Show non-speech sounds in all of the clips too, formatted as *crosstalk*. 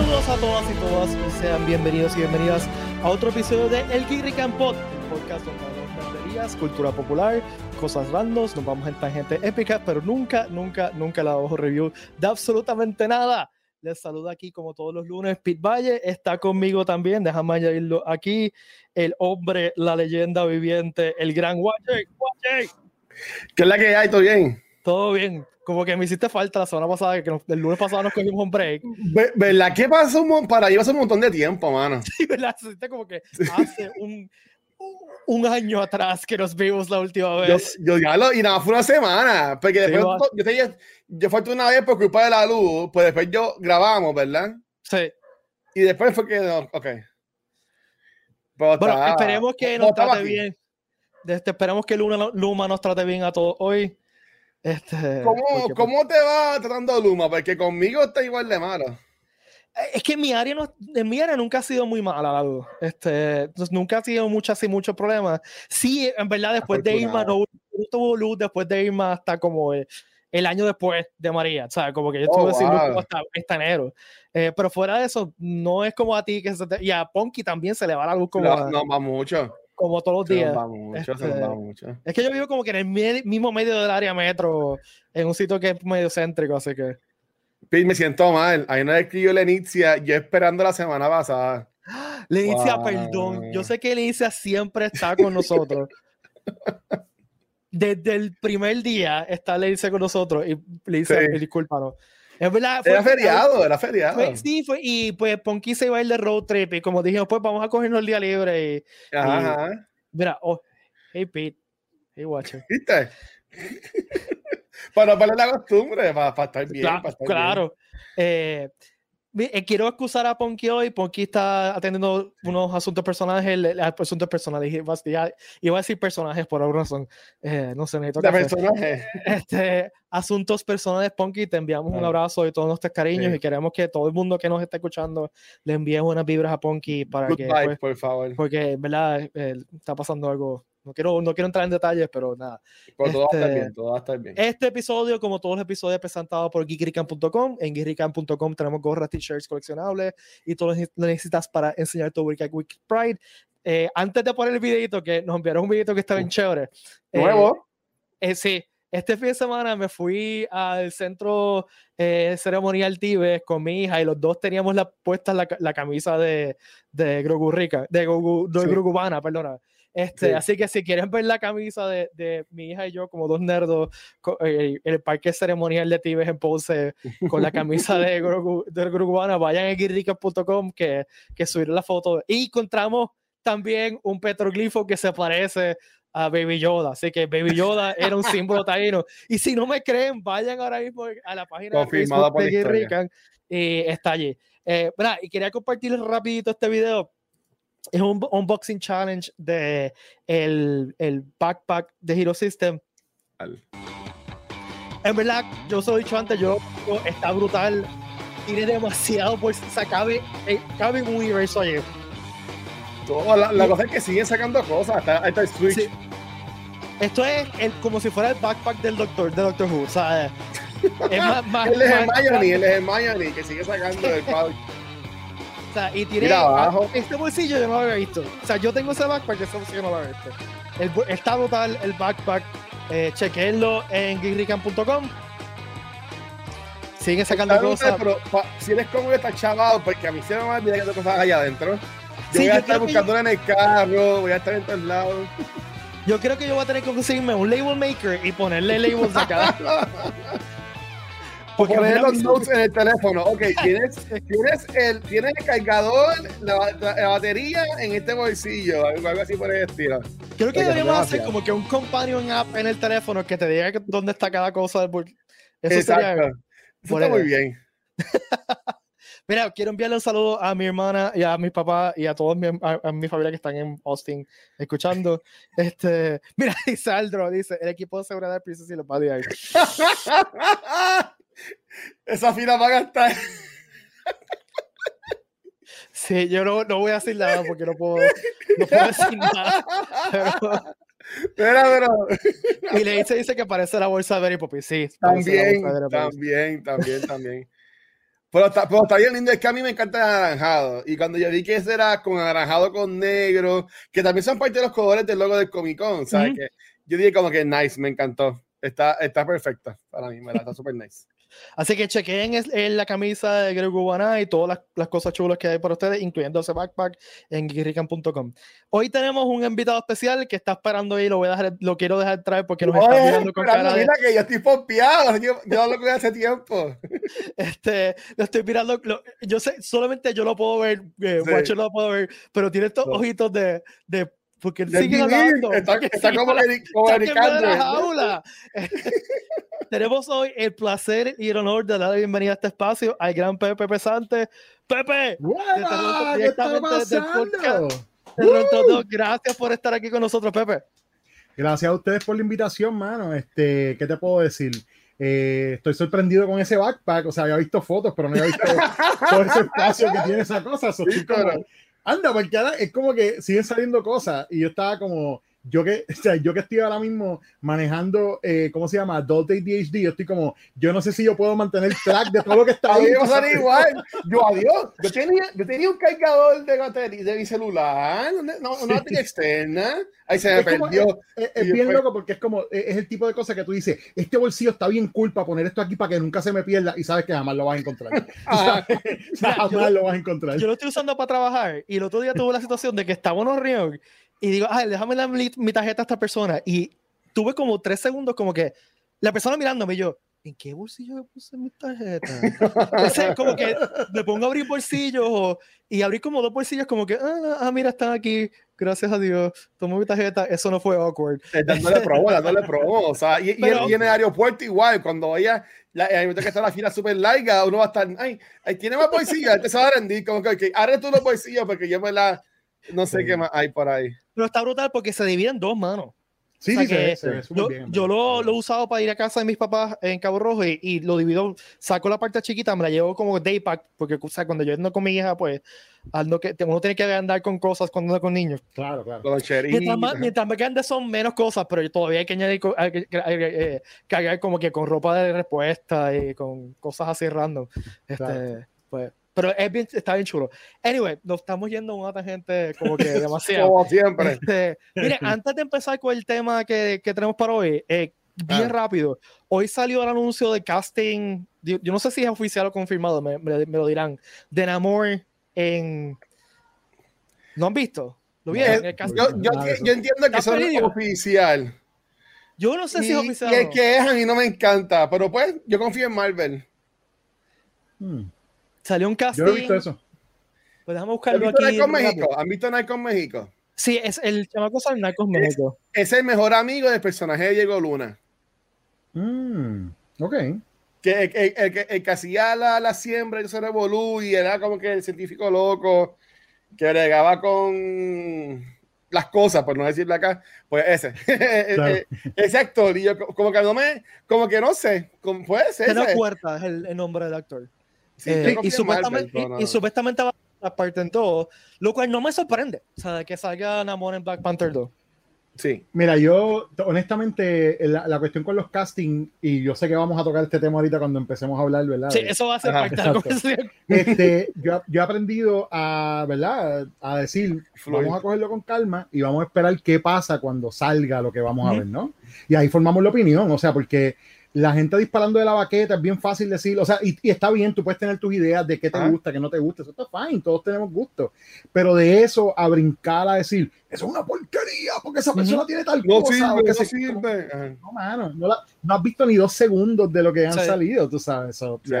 Saludos a todas y todas y sean bienvenidos y bienvenidas a otro episodio de El Geeky Pod, el podcast donde hablamos tonterías, cultura popular, cosas randos, nos vamos en tangente épica, pero nunca, nunca, nunca la hago review de absolutamente nada. Les saluda aquí como todos los lunes Pete Valle, está conmigo también, déjame añadirlo aquí, el hombre, la leyenda viviente, el gran Watcher. ¿Qué es la que hay? ¿Todo bien? Todo bien como que me hiciste falta la semana pasada, que el lunes pasado nos cogimos un break. ¿Verdad que pasó un, para hace un montón de tiempo, mano? *laughs* Sí, ¿verdad? Como que hace un, un año atrás que nos vimos la última vez. Yo, yo ya lo, y nada, fue una semana, porque después yo, te, yo falté una vez por culpa de la luz, pues después yo grabamos, ¿verdad? Sí. Y después fue que, no, ok. bueno, esperemos que nos trate bien. Este, esperemos que Luma, Luma nos trate bien a todos hoy. Este, ¿Cómo, pues ¿Cómo, te va tratando Luma? Porque conmigo está igual de malo. Eh, es que mi área, no, en mi área nunca ha sido muy mala, la luz. Este, nunca ha sido mucho, así, muchos problemas. Sí, en verdad, después de Irma, no, tuvo luz después de Irma hasta como el, año después de María, ¿sabes? Como que yo estuve oh, sin luz hasta, hasta enero. Eh, pero fuera de eso, no es como a ti que se te, y a Ponky también se le va la luz como. No, no va mucho como todos los días. Este, es que yo vivo como que en el mismo medio del área metro, en un sitio que es medio céntrico, así que. Me siento mal. Ahí no escribió Lenicia, yo esperando la semana pasada. Lenicia, perdón. Yo sé que Lenicia siempre está con nosotros. *laughs* Desde el primer día está Lenicia con nosotros. Y Lenicia, sí. discúlpanos. Es verdad, era feriado, era feriado. sí, fue, y pues Ponky se iba a ir de road trip y como dijimos, pues vamos a cogernos el día libre. Y, Ajá. mira, oh, hey Pete, hey Watcher. ¿Viste? *laughs* para no perder la costumbre, para, estar bien. Claro, para estar claro. Bien. Eh, eh, quiero excusar a Ponky hoy. Ponky está atendiendo unos asuntos personales, asuntos personales. Iba a decir personajes por alguna razón. Eh, no sé, necesito De personajes. Este, asuntos personales, Ponky. Te enviamos un abrazo y todos nuestros cariños y queremos que todo el mundo que nos esté escuchando le envíe unas vibras a Ponky para que. Pues, por favor. Porque, ¿verdad? Eh, está pasando algo no quiero, no quiero entrar en detalles, pero nada. Pero todo va a estar este, bien, todo va a estar bien. Este episodio, como todos los episodios, presentados por geekrican.com. En geekrican.com tenemos gorras, t-shirts coleccionables y todo lo necesitas para enseñar tu Week Week Pride. Eh, antes de poner el videito, que nos enviaron un videito que está bien chévere. Eh, ¿Nuevo? Eh, sí. Este fin de semana me fui al centro ceremonial Tibes con mi hija y los dos teníamos la, puesta la, la camisa de, de Grogu Rica, de, Grogu, de Grogu perdona. Este, Así que si quieren ver la camisa de, de, mi hija y yo como dos nerdos en eh, el parque ceremonial de Tibes en Ponce con la camisa de *laughs* Grogu, de vayan a guirricas.com que, que subir la foto. Y encontramos también un petroglifo que se parece a Baby Yoda. Así que Baby Yoda era un símbolo taíno. Y si no me creen, vayan ahora mismo a la página de Facebook de y está allí. Eh, y quería compartirles rapidito este video es un unboxing challenge de el, el backpack de Hero System. En verdad, yo soy dicho antes, yo, está brutal. Tiene demasiado, pues se cabe, eh, cabe un universo ahí. la, la cosa es que siguen sacando cosas. Hasta, está el Switch. Esto es el, como si fuera el backpack del Doctor, de Doctor Who. O sea, es *laughs* más, más, él es el Miami, él es el Miami que sigue sacando el O sea, y tiene este bolsillo yo no lo había visto. O sea, yo tengo ese backpack, ese bolsillo no lo había visto. El, está brutal el backpack. Eh, chequenlo en geekrican.com. Siguen sacando cosas. Pero si eres como está chavado, porque a mí se me va a olvidar que cosas allá adentro. Yo voy a estar buscándola en el carro, voy a estar en todos lados. Yo creo que yo voy a tener que conseguirme un label maker y ponerle labels acá. *laughs* Porque poner los notes en el teléfono. Ok, tienes, tienes, el, tienes el cargador, la, la, batería en este bolsillo, algo, así por el estilo. Creo que deberíamos hacer como que un companion app en el teléfono que te diga dónde está cada cosa. Eso Exacto. Eso está muy bien. *laughs* Mira, quiero enviarle un saludo a mi hermana y a mi papá y a todos mi, a, mi familia que están en Austin escuchando. *laughs* Este, mira, *laughs* Saldro dice, el equipo de seguridad de Princess y los va a esa fila va a gastar. Sí, yo no, no, voy a decir nada porque no puedo, no puedo decir nada. Pero, pero, *laughs* Y le dice, dice que parece la bolsa de Berry Poppy. Sí, también, también, también, también. Pero está, pero está bien lindo, es que a mí me encanta el anaranjado. Y cuando yo vi que ese era con anaranjado con negro, que también son parte de los colores del logo del Comic Con, ¿sabes? Que yo dije como que nice, me encantó. Está, está perfecta para mí, ¿verdad? Está *laughs* súper nice. Así que chequen es- en la camisa de Greg Cubana y todas las, las cosas chulas que hay para ustedes, incluyendo ese backpack en geekrican.com. Hoy tenemos un invitado especial que está esperando ahí, lo voy a dejar, lo quiero dejar traer porque nos está mirando con cara de, que yo estoy pompeado, yo, yo lo que hace tiempo. *laughs* este, lo estoy mirando, lo- yo sé, solamente yo lo puedo ver, eh, Sí. Watcher lo puedo ver, pero tiene estos No. ojitos de, de porque él sigue hablando. está, está como, la jaula. *laughs* Tenemos hoy el placer y el honor de dar la bienvenida a este espacio al gran Pepe Pesante. Pepe, ¡Guau! ¿Qué está desde pasando? gracias por estar aquí con nosotros, Pepe. Gracias a ustedes por la invitación, mano. Este, ¿qué te puedo decir? Eh, estoy sorprendido con ese backpack. O sea, había visto fotos, pero no había visto *laughs* todo ese espacio que tiene esa cosa. Estoy como. Anda, porque ahora es como que siguen saliendo cosas. Y yo estaba como, yo que, *laughs* o sea, yo que estoy ahora mismo manejando, eh, ¿cómo se llama? Adult ADHD. Yo estoy como, yo no sé si yo puedo mantener track de todo lo que está *laughs* A ahí. pasa sabes. *laughs* igual. Yo, adiós. Yo tenía, yo tenía un cargador de batería de mi celular, una, no, una batería externa. Ahí se me Es como- perdió. Es, es Y bien después- loco porque es como, es es el tipo de cosa que tú dices, este bolsillo está bien cool para poner esto aquí para que nunca se me pierda y sabes que jamás lo vas a encontrar. Tú Ajá. sabes, jamás yo- lo vas a encontrar. Yo lo estoy usando para trabajar y el otro día tuve la situación de que estaba en reunión y digo, ay, déjame dar mi, mi tarjeta a esta persona. Y tuve como tres segundos como que la persona mirándome y yo, ¿en qué bolsillo me puse mi tarjeta? *laughs* Entonces, como que me pongo a abrir bolsillos o- y abrí como dos bolsillos como que, ah, ah, mira, están aquí, gracias a Dios, tomo mi tarjeta, eso no fue awkward. Eh, dándole promo, dándole promo. O sea, y, y en, y en el aeropuerto igual, cuando vaya, la, el que está la fila súper larga, uno va a estar, ay, ay tiene más bolsillos, este se va a rendir, como que, ok, abre tú los bolsillos porque yo me la, no sé Sí. qué más hay por ahí. Pero está brutal porque se divide en dos manos. Sí, o sea sí, se que ve- se ve Yo, bien, en yo lo, lo he usado para ir a casa de mis papás en Cabo Rojo y, y lo divido, saco la parte chiquita, me la llevo como day pack, porque o sea, cuando yo ando con mi hija, pues ando que, uno tiene que andar con cosas cuando anda con niños. Claro, claro. Mientras más, mientras más grandes son menos cosas, pero yo todavía hay que añadir, hay que- hay que, eh, cargar como que con ropa de respuesta y con cosas así random. Este, Claro. pues, pero es bien, está bien chulo. Anyway, nos estamos yendo a una tangente como que *laughs* demasiado. Como siempre. Este, mire, *laughs* antes de empezar con el tema que, que tenemos para hoy, eh, bien Ah. rápido, hoy salió el anuncio de casting, yo, yo no sé si es oficial o confirmado, me, me- me lo dirán, de Namor en... ¿No han visto? ¿Lo vieron? Eh, El casting? Yo, yo, yo entiendo que ¿Está eso no es oficial. Yo no sé Y, si es oficial. y el no. que es a mí no me encanta, pero pues yo confío en Marvel. Hmm, Salió un casting. Yo no he visto eso. Pues déjame ¿Han buscarlo visto aquí. Narcos. México? ¿Han visto Narcos México? Sí, es el chamaco sale en Narcos México. Es el mejor amigo del personaje de Diego Luna. Hmm, ok. Que el, el- el que- el que hacía la, la siembra y se revolú y era como que el científico loco que bregaba con las cosas, por no decirlo acá, pues ese, *laughs* Claro. ese actor, y yo co- como que no me, como que no sé, como puede ser. Teno ese. Puerta es el, el nombre del actor. Sí, Eh, y, supuestamente, Marvel, y- y supuestamente va a parte en todo, lo cual no me sorprende. O sea, que salga Namor en Black Panther 2. Sí. Mira, yo, honestamente, la, la cuestión con los casting, y yo sé que vamos a tocar este tema ahorita cuando empecemos a hablar, ¿verdad? Sí, eso va a ser Ajá, parte de la exacto. conversación. este, yo, yo he aprendido a, ¿verdad? A decir, vamos a cogerlo con calma y vamos a esperar qué pasa cuando salga lo que vamos a ver, ¿no? Y ahí formamos la opinión, o sea, porque la gente disparando de la baqueta es bien fácil decir, o sea, y, y está bien, tú puedes tener tus ideas de qué te Ajá. gusta, qué no te gusta, eso está fine, todos tenemos gusto, pero de eso a brincar a decir, eso es una porquería, porque esa persona tiene tal No cosa, sirve, no se- sirve. No, mano, no, la- no has visto ni dos segundos de lo que han Sí. salido, tú sabes. so, Sí.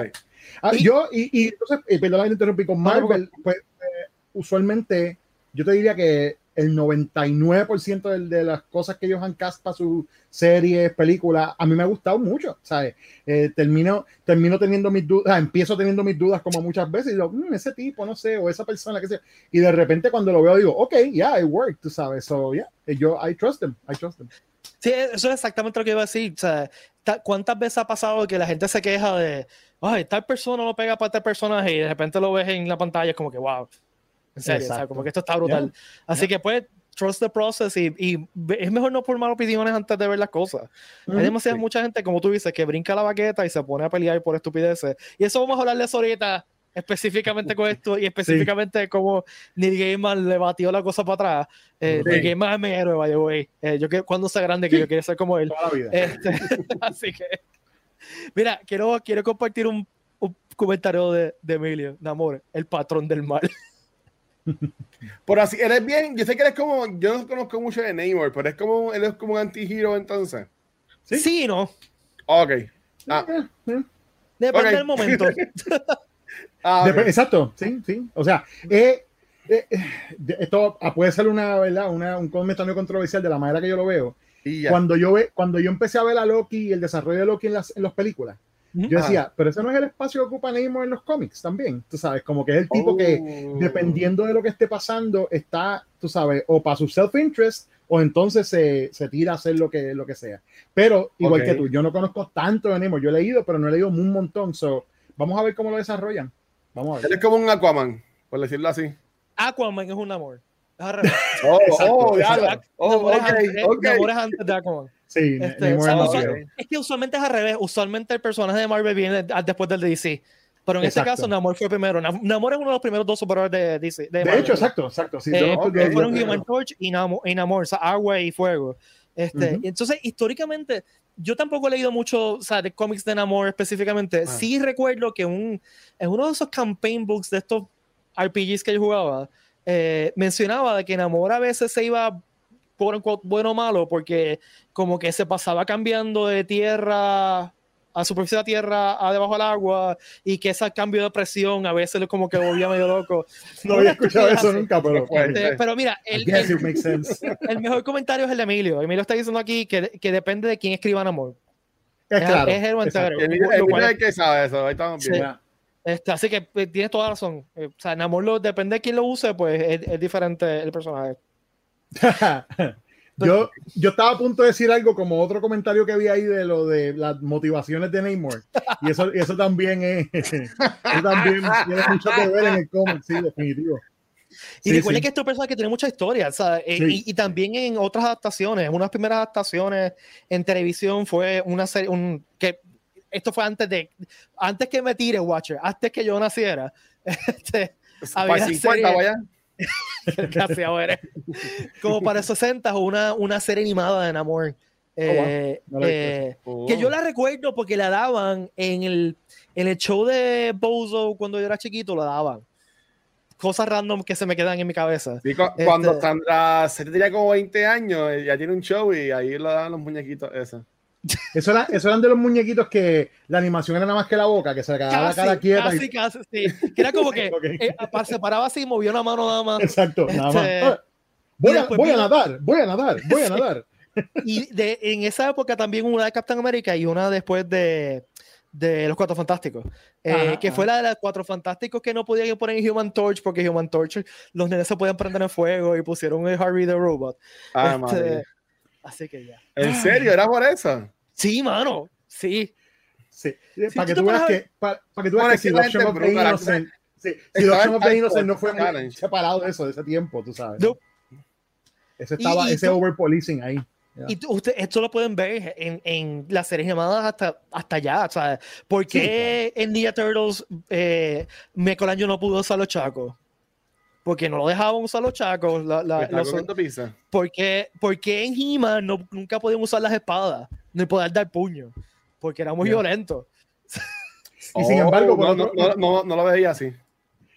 Ah, Y- yo, y, y entonces, eh, perdón te interrumpí, con no, Marvel, pues eh, usualmente yo te diría que el 99% del- de, las cosas que ellos han cast para sus series, películas, a mí me ha gustado mucho, ¿sabes? Eh, termino, termino teniendo mis dudas, empiezo teniendo mis dudas como muchas veces y digo, "Mm, ese tipo, no sé, o esa persona, que sea. Y de repente cuando lo veo digo, ok, yeah, it worked, tú sabes. So, yeah, yo, I trust them, I trust them. Sí, eso es exactamente lo que iba a decir. O sea, ta- ¿cuántas veces ha pasado que la gente se queja de, ay, tal persona no pega para tal personaje y de repente lo ves en la pantalla es como que, wow, en serio, o sea, Exacto. como que esto está brutal. Así que pues, trust the process y, es mejor no formar opiniones antes de ver las cosas. Hay Ujú. demasiada mucha gente, como tú dices, que brinca la baqueta y se pone a pelear por estupideces. Y eso vamos a hablar de eso ahorita, específicamente con *laughs* esto y específicamente cómo Neil Gaiman le batió la cosa para atrás. Eh, Sí. Neil Gaiman es mi héroe, by the way. Eh, yo quiero, cuando sea grande, que yo quiero ser como él. Toda la vida. Este, *laughs* así que, mira, quiero, quiero compartir un, un comentario de, de Emilio Namor, el patrón del mal. Por así, eres bien, yo sé que eres como, yo no conozco mucho de Neymar, pero es como, él es como un anti-hero entonces. ¿Sí? Sí, no. Ok. Ah, Eh, eh. Depende Ok. del momento. *laughs* ah, ok. Dep- Exacto, sí, sí. O sea, eh, eh, eh, esto ah, puede ser una, ¿verdad? Una, un comentario controversial de la manera que yo lo veo. Y. Cuando yo, ve, cuando yo empecé a ver a Loki y el desarrollo de Loki en las, en las películas, yo Ajá. decía, pero ese no es el espacio que ocupa Namor en los cómics también. Tú sabes, como que es el tipo que, Oh. dependiendo de lo que esté pasando, está, tú sabes, o para su self-interest o entonces se, se tira a hacer lo que, lo que sea. Pero igual que tú, yo no conozco tanto de Namor. Yo he leído, pero no he leído un montón. So, vamos a ver cómo lo desarrollan. Vamos a Él ver. es como un Aquaman, por decirlo así. Aquaman es un amor. *laughs* Oh, oh, ya oh, Namor es ok, antes- de Aquaman. Sí, Este, o sea, es que usualmente es al revés. Usualmente el personaje de Marvel viene de- después del DC. Pero en este Exacto. caso, Namor fue primero. Nam- Namor es uno de los primeros dos superhéroes de DC. De, De hecho, exacto, exacto. Sí, Eh, no- yo- fueron Human Torch y Namor, y Namor, o sea, agua y fuego. Este, Ujú. y Entonces, históricamente, yo tampoco he leído mucho o sea, de cómics de Namor específicamente. Ah. Sí recuerdo que un, en uno de esos campaign books de estos RPGs que yo jugaba, eh, mencionaba de que Namor a veces se iba por bueno o malo porque como que se pasaba cambiando de tierra a superficie de la tierra a debajo del agua y que ese cambio de presión a veces como que volvía medio loco. *laughs* no había escuchado eso Hace- nunca, pero Pues, Este, pero mira, el, el- *laughs* el mejor comentario es el de Emilio. Emilio está diciendo aquí que, que depende de quién escriba Namor. Es claro. es es- el que sabe eso, ahí estamos Sí. bien. Ya. Este, así que eh, tienes toda la razón. Eh, o sea, Namor lo, depende de quién lo use, pues es, es diferente el personaje. *laughs* yo, yo estaba a punto de decir algo como otro comentario que vi ahí de lo de las motivaciones de Namor. Y eso, y eso también es. *laughs* Eso también tiene mucho que ver en el cómic, sí, definitivo. Y Sí, recuerden sí. que este personaje que tiene mucha historia, o sea, eh, Sí. y, y también en otras adaptaciones, una de las primeras adaptaciones en televisión fue una serie, un, que esto fue antes de, antes que me tire Watcher, antes que yo naciera, *laughs* este, había Para 50, serie- vaya. *laughs* casi ahora, como para 60 una, una serie animada de Namor. Eh, he eh, Oh. que yo la recuerdo porque la daban en el, en el show de Bozo cuando yo era chiquito, la daban. Cosas random que se me quedan en mi cabeza. Sí, cu- cuando Este- Sandra se tenía como 20 años, ya tiene un show y ahí le dan los muñequitos esos. Eso, era, eso eran de los muñequitos que la animación era nada más que la boca, que se le quedaba la cara quieta. casi, y- casi, sí. Que era como que *laughs* Ok. eh, se paraba así, movió una mano nada más. Exacto, nada más. Este, voy, y a, después voy a vino- nadar, voy a nadar, voy a *laughs* Sí. nadar. Y de, en esa época también una de Captain America y una después de, de Los Cuatro Fantásticos. Eh, Ajá, que fue la de los Cuatro Fantásticos que no podían poner en Human Torch porque Human Torch los nenes se podían prender en fuego y pusieron el Harvey the Robot. Ah, Este, madre. Así que ya. ¿En serio? ¿Era por eso? Sí, mano. Sí. Sí, para, que tú veas que, para, para que tú veas que si gente of the Innocent, sí, si of the Innocent no fue muy separado de eso, de ese tiempo, tú sabes. No. Ese estaba, Y- y ese tú- over policing ahí. Y tú- usted, esto lo pueden ver en, en las series llamadas hasta, hasta allá. O sea, ¿por qué en Ninja Turtles eh, Michelangelo no pudo usar los chacos? Porque no lo dejaban usar los chacos. la- la- estaba los- pizza. ¿por, qué, por qué en He-Man no, nunca podían usar las espadas? Ni poder dar puño. Porque era muy Ya. violento. Y sin Oh, embargo, por no, otro- no, no, no, lo veía así.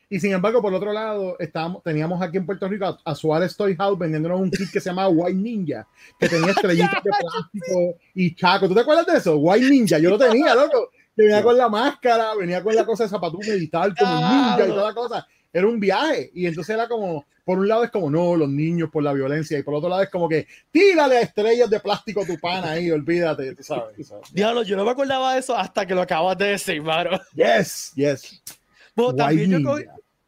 Y sin embargo, por otro lado, estábamos, teníamos aquí en Puerto Rico a, a Suárez Toy House vendiéndonos un kit que se llama White Ninja, que tenía estrellitas de *laughs* plástico y chaco. ¿Tú te acuerdas de eso? White Ninja, yo lo tenía, loco. Venía con la máscara, venía con la cosa de zapato meditar como un ninja y toda la cosa. Era un viaje. Y entonces era como, por un lado es como, no, los niños por la violencia. Y por otro lado es como que, tírale a estrellas de plástico a tu pana ahí, olvídate, tú sabes. tú sabes. Diablo, yo no me acordaba de eso hasta que lo acabas de decir, mano. Yes, yes. Bueno, White también yo,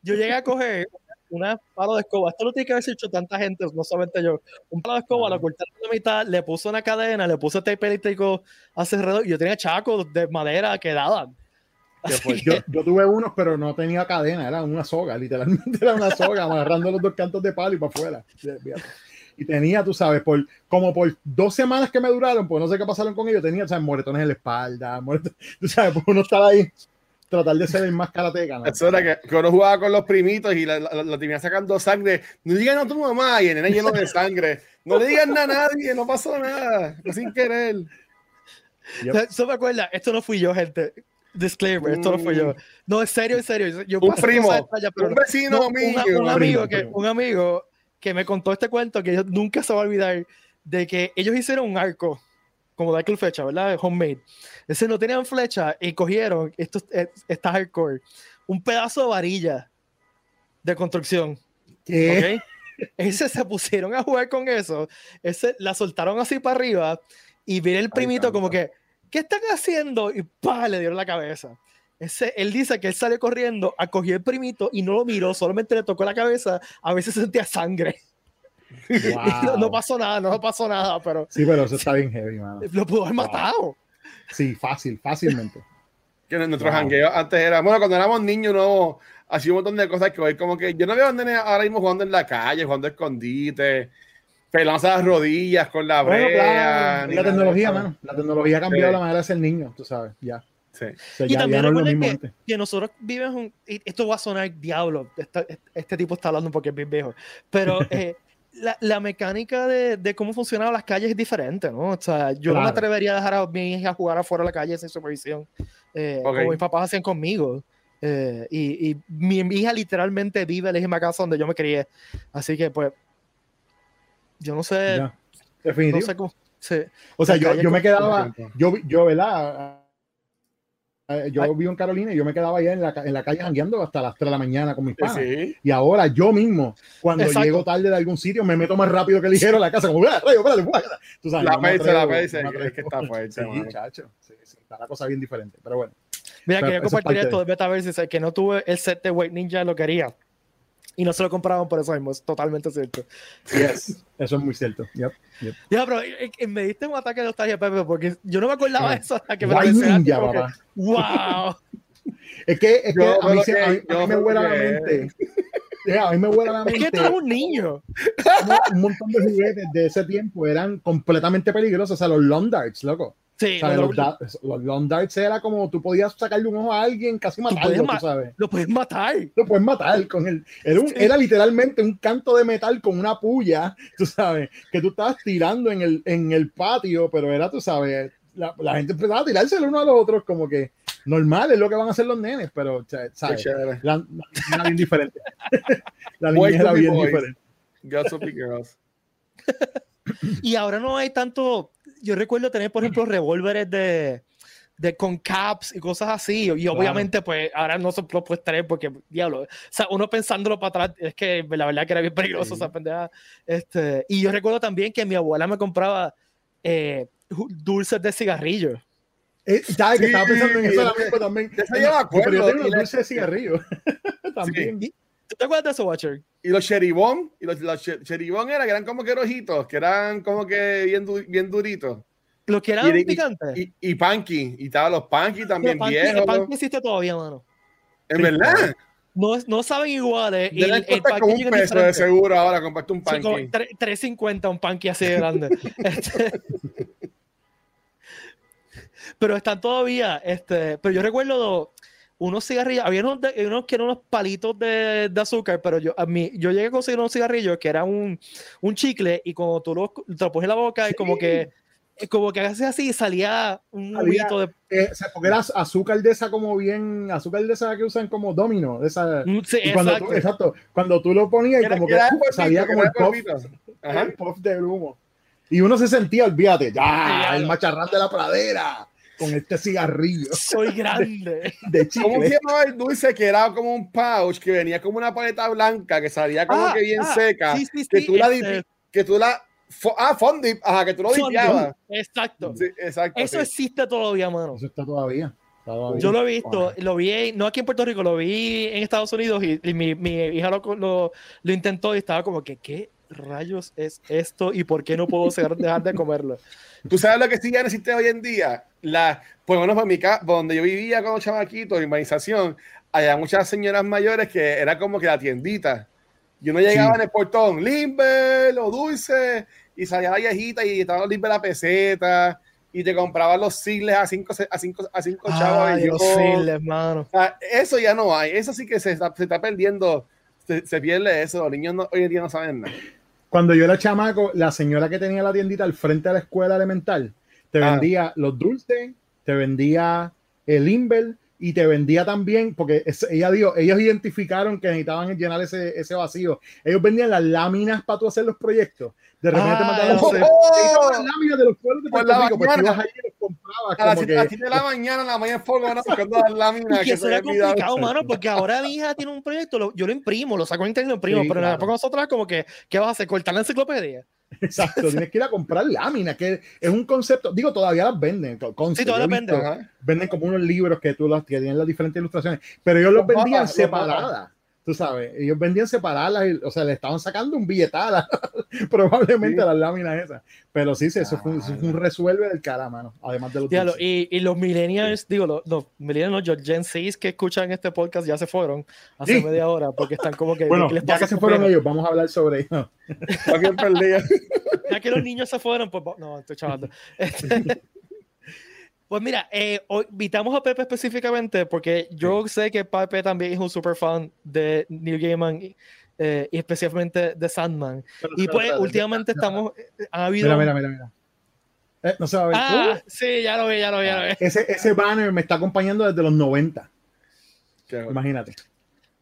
yo llegué a coger una palo de escoba. Esto lo tiene que haber hecho tanta gente, no solamente yo. Un palo de escoba, lo corté a la mitad, le puse una cadena, le puse tape eléctrico hacia alrededor y yo tenía chacos de madera que daban. Yo, yo tuve unos, pero no tenía cadena, era una soga, literalmente era una soga, *laughs* amarrando los dos cantos de palo y para afuera. Y tenía, tú sabes, por como por dos semanas que me duraron, pues no sé qué pasaron con ellos, tenía, ¿sabes? Moretones en la espalda, moretones, *laughs* tú sabes, pues uno estaba ahí tratar de ser el más karateca. ¿no? Eso era que, que uno jugaba con los primitos y la, la, la tenía sacando sangre. No digan a tu mamá y el nene lleno de sangre. No le digan nada a nadie, no pasó nada. Sin querer. Yep. Eso me acuerda, esto no fui yo, gente. Disclaimer, esto no fui yo. Mm. No, en serio, en serio. Yo Un primo, extrañas, pero un no. vecino No, mío. un, amigo Primo, que, primo. un amigo que me contó este cuento que yo nunca se va a olvidar de que ellos hicieron un arco como de y flecha, ¿verdad? Homemade. Ese no tenían flecha y cogieron, esto es- está hardcore, un pedazo de varilla de construcción. ¿Qué? ¿ok? Ese se pusieron a jugar con eso, ese la soltaron así para arriba y viene el primito como que, ¿qué están haciendo? Y pa, le dieron la cabeza. Ese, él dice que él salió corriendo, acogió el primito y no lo miró, solamente le tocó la cabeza, a veces sentía sangre. *laughs* Y no, no Wow. pasó nada, no pasó nada, pero Sí, pero eso está bien heavy, mano. lo pudo haber Wow. matado. Sí, fácil, fácilmente. *laughs* Que nuestros Wow. jangueos antes era, bueno, cuando éramos niños no hacía un montón de cosas que hoy como que yo no veo a nenes ahora mismo jugando en la calle, jugando a escondite, pelándose las rodillas con la Bueno, brea. claro, la tecnología, mano. La tecnología ha cambiado Sí. la manera de ser niño, tú sabes, ya. Sí. O sea, Y ya, también ya no es lo recuerden mismo que- que nosotros vivimos un, y esto va a sonar diablo, esta- este tipo está hablando porque es bien viejo, pero *laughs* eh, la, la mecánica de, de cómo funcionaban las calles es diferente, ¿no? O sea, yo no me Claro. atrevería a dejar a mi hija jugar afuera de la calle sin supervisión, eh, Ok. como mis papás hacían conmigo. eh, y, y mi hija literalmente vive en la misma casa donde yo me crié. Así que, pues, yo no sé, Ya. no Definitivo. sé cómo. sí. O sea, yo, yo me quedaba, yo, vi- yo, ¿verdad? Yo Ay. vivo en Carolina y yo me quedaba allá en la, en la calle jangueando hasta las 3 de la mañana con mis panas. Sí. Y ahora yo mismo, cuando Exacto. llego tarde de algún sitio, me meto más rápido que ligero a la casa, como, ¡ah, rayo, espérate! Tú sabes, La no pese, la no me es que está fuerte, Sí, chacho. Sí, sí, está la cosa bien diferente, pero bueno. Mira, Pero quería compartir esto de- Metaverse, que no tuve el set de White Ninja, lo quería. Y no se lo compraban por eso mismo, es totalmente cierto. Yes, *laughs* eso es muy cierto. Yep, yep. Ya, pero eh, eh, me diste un ataque de nostalgia, Pepe, porque yo no me acordaba de eso hasta que me lo Ninja, que. ¡Wow! *laughs* Es que, es que Yo a mí, se- a mí- a mí me vuela la mente. Ya, a mí me vuela la Es mente. que tú eres un niño. un montón de juguetes de ese tiempo eran completamente peligrosos. O sea, los long darts, loco. Sí, O sea, lo, los, da- los long darts era como tú podías sacarle un ojo a alguien, casi matarlo, tú ma- sabes. lo puedes matar. Lo puedes matar con el. Era, un- Sí. era literalmente un canto de metal con una puya, *laughs* tú sabes, que tú estabas tirando en el, en el patio, pero era, tú sabes, la, la gente empezaba a tirarse el uno a los otros, como que normal es lo que van a hacer los nenes, pero, Qué ¿sabes? chévere. La, la era bien diferente. la niña era *laughs* bien boys. diferente. Girls. *laughs* Y ahora no hay tanto. Yo recuerdo tener, por ejemplo, revólveres de, de con caps y cosas así. Y obviamente, pues ahora no se lo puedes tener porque, diablo. O sea, uno pensándolo para atrás, es que la verdad que era bien peligroso Sí. esa pendeja. Este, y yo recuerdo también que mi abuela me compraba eh, dulces de cigarrillo. Eh, ¿Sabes que Sí, estaba pensando en eso mismo también? de eso yo me acuerdo, Pero yo tengo los dulces de cigarrillo. *laughs* también. ¿Tú te acuerdas de eso, Watcher? Y los cheribón, y los, los che- cheribón eran, que eran como que rojitos, que eran como que bien, du- bien duritos. Los que eran Y- y- picantes. Y, y Panky, y estaban los Panky también el pan, viejos. el pan que existe todavía, mano. En Sí, verdad. No, no saben iguales. Y Deben el, el packaging un es peso de seguro ahora, compraste un Sí, Panky. tre- 3.50 un panqui así de grande. *laughs* Este, pero están todavía, este, pero yo recuerdo unos cigarrillos, había unos, de- unos que eran unos palitos de, de azúcar, pero yo a mí, yo llegué a conseguir unos cigarrillos que eran un, un chicle y cuando tú lo, te lo pones en la boca y como que como que haces así y salía un humito de Eh, o sea, porque era azúcar de esa como bien, azúcar de esa que usan como domino, de esa. Mm, sí, y cuando exacto. tú, exacto, cuando tú lo ponías y Era- como que era salía como era el puff, el puff de humo. Y uno se sentía, olvídate, ya, Ya, el macharrán de la pradera, con este cigarrillo Soy *laughs* grande. de ¿Cómo se chicle. llamaba el dulce que era como un pouch que venía como una paleta blanca que salía como Ah, que bien ah, seca? sí, sí, que sí, tú la este, dipi- que tú la ah fondip, ajá, que tú lo dipiabas. Exacto. Sí, exacto. Eso sí. existe todavía, mano. Eso está todavía. Yo lo he visto, lo vi, no aquí en Puerto Rico, lo vi en Estados Unidos y, y mi, mi hija lo, lo, lo intentó y estaba como que, ¿qué rayos es esto y por qué no puedo *laughs* dejar, de comerlo? Tú sabes lo que sí ya existe hoy en día. La, por lo menos por mi casa, donde yo vivía con los chamaquitos, en urbanización, había muchas señoras mayores que era como que la tiendita. Yo no llegaba en el portón, Limber o Dulce, y salía la viejita y estaba Limber la peseta, y te compraban los sigles a cinco, a cinco, a cinco chavos. los sigles, mano. eso ya no hay, eso sí que se está, se está perdiendo, se, se, pierde eso, los niños no, hoy en día no saben nada. Cuando yo era chamaco, la señora que tenía la tiendita al frente de la escuela elemental, te ah. vendía los dulces, te vendía el Limber, y te vendía también, porque ella dijo, ellos identificaron que necesitaban llenar ese, ese vacío. Ellos vendían las láminas para tú hacer los proyectos. De repente te ah, mandaban oh, oh, las láminas de los pueblos de Puerto Rico, pues ibas ahí y los comprabas. A las 7 de la mañana, la mañana fuego, buscando las láminas. Y que eso era complicado, mano, porque ahora mi hija tiene un proyecto, lo, yo lo imprimo, lo saco en internet y lo imprimo, pero claro. en la época nosotros como que, ¿qué vas a hacer? ¿Cortar la enciclopedia? Exacto, tienes que ir a comprar láminas, que es un concepto, digo, todavía las venden. Conste, sí, todavía venden. Venden como unos libros que tú las que tienen las diferentes ilustraciones, pero ellos los vendían separadas. Tú sabes, ellos vendían separadas, o sea, le estaban sacando un billetal *laughs* probablemente a las láminas esas. Pero sí, sí eso, fue, un resuelve del cara, mano. Además de los. Diablo, y, y, los millennials, digo, los, los millennials, los Gen 6 que escuchan este podcast ya se fueron hace media hora porque están como que. Bueno, les ya que se fueron ellos, vamos a hablar sobre ellos. *laughs* *laughs* ya que los niños se fueron, pues. No, estoy chavando. Este, pues mira, eh, hoy invitamos a Pepe específicamente porque yo sí. sé que Pepe también es un super fan de Neil Gaiman eh, y especialmente de Sandman. Pero, y pues pero, últimamente estamos... Eh, ha habido... Mira, mira, mira, mira. Eh, no se va a ver. Ah, sí, ya lo vi, ya lo vi, ya lo vi. Ese, ese banner me está acompañando desde los 90. Imagínate.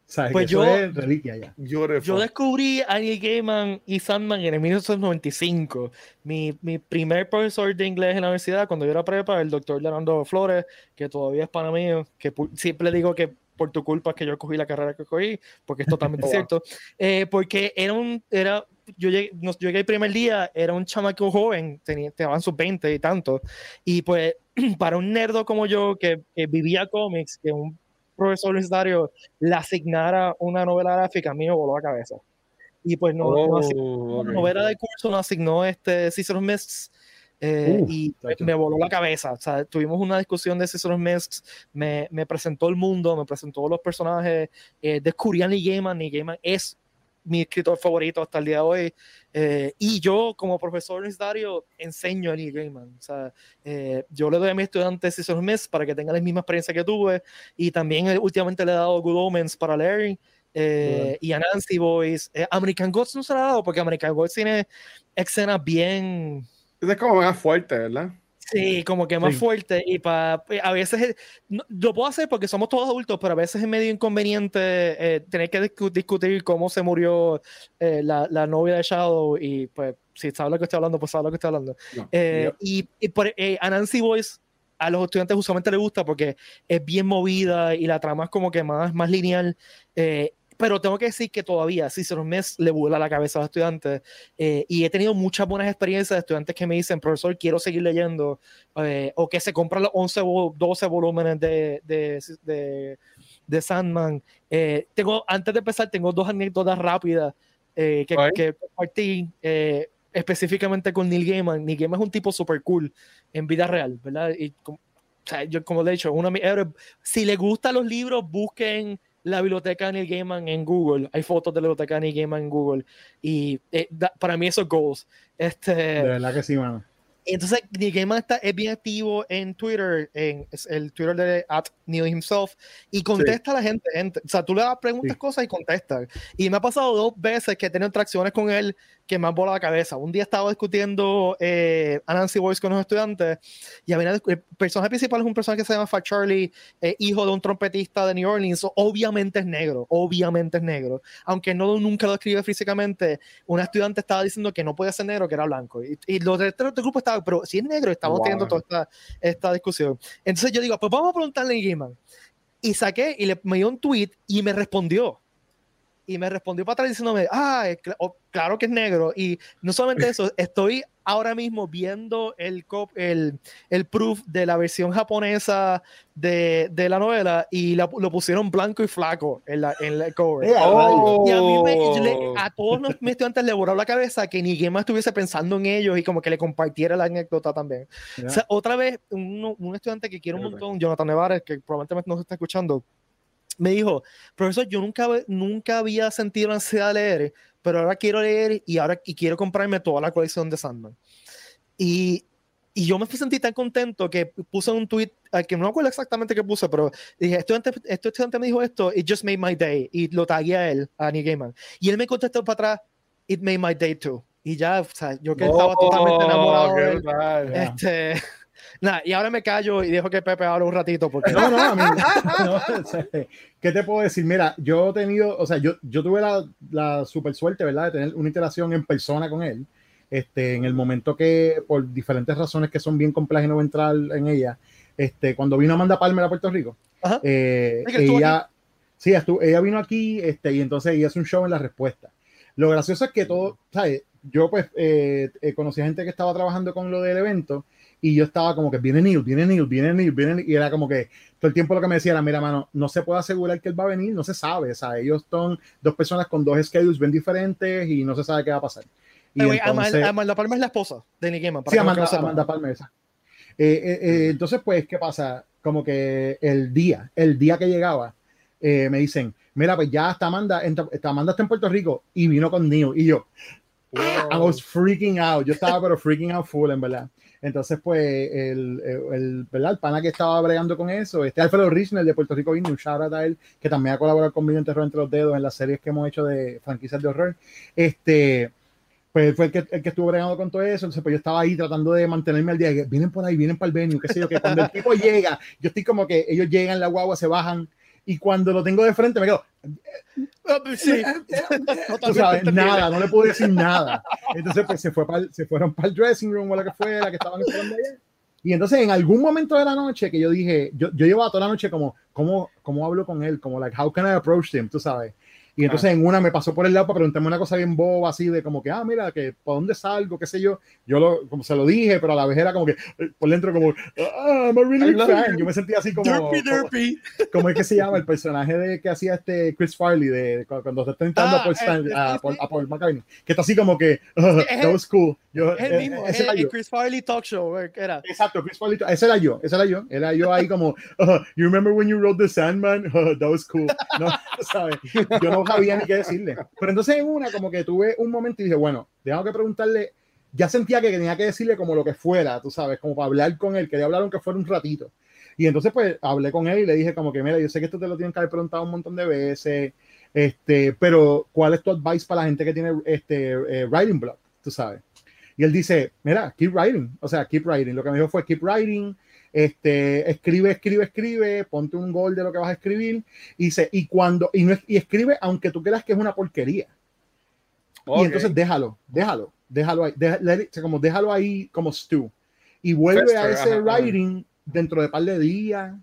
¿Sabes? Pues que yo, es reliquia ya. yo descubrí a Neil Gaiman y Sandman en el 1995. Mi, mi primer profesor de inglés en la universidad, cuando yo era prepa, el doctor Leonardo Flores, que todavía es pana mío, que siempre digo que por tu culpa es que yo cogí la carrera que cogí, porque es totalmente *laughs* cierto. Eh, porque era un, era, yo llegué, yo llegué el primer día, era un chamaco joven, tenía, tenían sus 20 y tanto, y pues *clears throat* para un nerdo como yo que, que vivía cómics, que un profesor universitario le asignara una novela gráfica, a mí me voló la cabeza. Y pues no, oh, no asignó, okay. novela de curso nos asignó este Cicero Mists eh, uh, y me voló la cabeza. O sea, tuvimos una discusión de Cicero Mists, me, me, presentó el mundo, me presentó los personajes, eh, descubrí a Neil Gaiman, Neil Gaiman es mi escritor favorito hasta el día de hoy. Eh, y yo, como profesor universitario, enseño a Neil Gaiman. O sea, eh, yo le doy a mis estudiantes esos meses para que tengan la misma experiencia que tuve. Y también eh, últimamente le he dado Good Omens para Larry. Eh, y a Nancy Boys. Eh, American Gods no se lo ha dado porque American Gods tiene escenas bien. Es como más fuerte, ¿verdad? Sí, como que más sí. fuerte y para a veces no, lo puedo hacer porque somos todos adultos, pero a veces es medio inconveniente eh, tener que discu discutir cómo se murió eh, la, la, novia de Shadow y pues si sabes lo que estoy hablando, pues sabes lo que estoy hablando. No, eh, y, y por, a Nancy Boyce a los estudiantes usualmente les gusta porque es bien movida y la trama es como que más, más lineal. Eh, pero tengo que decir que todavía Cicero Mes le vuela la cabeza a los estudiantes eh, y he tenido muchas buenas experiencias de estudiantes que me dicen, profesor, quiero seguir leyendo eh, o que se compran los 11 o 12 volúmenes de, de, de, de Sandman. Eh, tengo, antes de empezar, tengo dos anécdotas rápidas eh, que, que, compartí específicamente con Neil Gaiman. Neil Gaiman es un tipo super cool en vida real, ¿verdad? Y, o sea, yo como le he dicho, uno, si le gustan los libros, busquen la biblioteca de Neil Gaiman en Google. Hay fotos de la biblioteca de Neil Gaiman en Google. Y eh, da, para mí eso es goals. Este, de verdad que sí, mano. Entonces, Neil Gaiman está, es bien activo en Twitter, en el Twitter de at Neil himself, y contesta sí. a la gente, gente, O sea, tú le das preguntas sí. cosas y contesta. Y me ha pasado dos veces que he tenido interacciones con él que me han volado la cabeza. Un día estaba discutiendo eh, a Nancy Boyce con los estudiantes y había el personaje principal es un personaje que se llama Fat Charlie, eh, hijo de un trompetista de New Orleans. Obviamente es negro, obviamente es negro. Aunque no nunca lo escribe físicamente, una estudiante estaba diciendo que no podía ser negro, que era blanco. Y, y los de este grupo estaban, pero si es negro, estamos wow. teniendo toda esta, esta, discusión. Entonces yo digo, pues vamos a preguntarle a Gaiman. Y saqué y le me dio un tweet y me respondió y me respondió para atrás diciéndome, ah, claro que es negro. Y no solamente eso, *laughs* estoy ahora mismo viendo el, el, el proof de la versión japonesa de, de la novela y la, lo pusieron blanco y flaco en, la, en el cover. Oh. Y a mí me, le, a todos los, mis estudiantes le borró la cabeza que ni más estuviese pensando en ellos y como que le compartiera la anécdota también. Yeah. O sea, otra vez, un, un, estudiante que quiero un montón, Jonathan Nevares, que probablemente no se está escuchando, me dijo, profesor, yo nunca, nunca había sentido la ansiedad de leer, pero ahora quiero leer y ahora y quiero comprarme toda la colección de Sandman. Y, y yo me sentí tan contento que puse un tweet, que no me acuerdo exactamente qué puse, pero dije, estudiante, este estudiante me dijo esto, it just made my day, y lo tagué a él, a Neil Gaiman. Y él me contestó para atrás, it made my day too. Y ya, o sea, yo que estaba totalmente enamorado de él, este, Nada, y ahora me callo y dejo que Pepe hable un ratito. Porque... No, no, a mí, *laughs* no, ¿Qué te puedo decir? Mira, yo he tenido, o sea, yo, yo tuve la, la super suerte, ¿verdad?, de tener una interacción en persona con él. Este, en el momento que, por diferentes razones que son bien complejas y no voy a entrar en ella, este, cuando vino Amanda Palmer a Puerto Rico, eh, ella, sí, estuvo, ella vino aquí este, y entonces ella hace un show en la respuesta. Lo gracioso es que todo, ¿sabes? Yo pues eh, eh, conocí a gente que estaba trabajando con lo del evento y yo estaba como que viene Neil, viene Neil, viene Neil, viene Neil, y era como que todo el tiempo lo que me decía era, mira, mano, no se puede asegurar que él va a venir, no se sabe, o sea, ellos son dos personas con dos schedules bien diferentes y no se sabe qué va a pasar. Y entonces, Amanda, Palmer es la esposa de Nick Gaiman. Sí, Amanda, Amanda Palmer, esa. Eh, eh, eh, entonces, pues, ¿qué pasa? Como que el día, el día que llegaba, me dicen, mira, pues ya está Amanda, está Amanda está en Puerto Rico y vino con Neil. Y yo, I was freaking out. Yo estaba pero freaking out full, en verdad. Entonces, pues, el, el, ¿verdad? el pana que estaba bregando con eso, este Alfredo Richner de Puerto Rico Indie, un shout out a él, que también ha colaborado conmigo en Terror entre los dedos en las series que hemos hecho de franquicias de horror. Este, pues fue el que, el que estuvo bregando con todo eso. Entonces, pues yo estaba ahí tratando de mantenerme al día. Vienen por ahí, vienen para el venue, qué sé yo, que cuando el tipo llega, yo estoy como que ellos llegan, la guagua, se bajan, y cuando lo tengo de frente me quedo. Pues sí. *laughs* Tú sabes, nada, no le pude decir nada. Entonces, pues se, fue se fueron para el dressing room o lo que fuera, que estaban esperando allá. Y entonces, en algún momento de la noche que yo dije, yo, yo llevaba toda la noche como, ¿cómo, cómo hablo con él? Como, like, how can I approach him? Tú sabes. Y entonces en una me pasó por el lado para preguntarme una cosa bien boba, así de como que, ah, mira, que ¿para dónde salgo? ¿Qué sé yo? Yo lo, como se lo dije, pero a la vez era como que eh, por dentro como, ah, I'm a really big fan. Yo me sentía así como... Derpy, derpy. *laughs* Como, es que se llama el personaje de que hacía este Chris Farley de, cuando se está intentando ah, a, Paul, a, Paul, McCartney, que está así como que, uh, *laughs* that was cool. Yo, es el eh, mismo, es el, Chris Farley talk show, era. Exacto, Chris Farley, ese era yo, ese era yo, era yo ahí como, uh, *laughs* you remember when you wrote The Sandman? Uh, that was cool. No, ¿sabes? Yo no sabía ni qué decir pero entonces en una como que tuve un momento y dije, bueno, tengo que preguntarle, ya sentía que tenía que decirle como lo que fuera, tú sabes, como para hablar con él, quería hablar aunque fuera un ratito. Y entonces pues hablé con él y le dije como que, mira, yo sé que esto te lo tienen que haber preguntado un montón de veces, este, pero ¿cuál es tu advice para la gente que tiene este eh, writing block, tú sabes? Y él dice, mira, keep writing, o sea, keep writing. Lo que me dijo fue keep writing, este, escribe, escribe, escribe, ponte un gol de lo que vas a escribir y, se, y cuando y, no, y escribe aunque tú creas que es una porquería. Y entonces déjalo, déjalo, déjalo ahí, como déjalo ahí como stew y vuelve a ese writing dentro de un par de días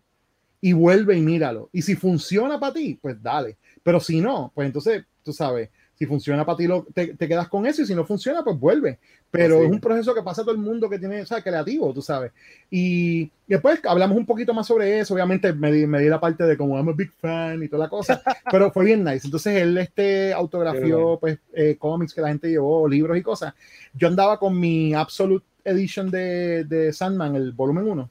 y vuelve y míralo. Y si funciona para ti, pues dale. Pero si no, pues entonces, tú sabes, si funciona para ti, lo, te, te, quedas con eso y si no funciona, pues vuelve. Pero es un proceso que pasa a todo el mundo que tiene, o sea, creativo, tú sabes. Y, después hablamos un poquito más sobre eso. Obviamente me di, me di la parte de como I'm a big fan y toda la cosa, *laughs* pero fue bien nice. Entonces él este autografió pues eh, cómics que la gente llevó, libros y cosas. Yo andaba con mi Absolute Edition de, de Sandman, el volumen 1.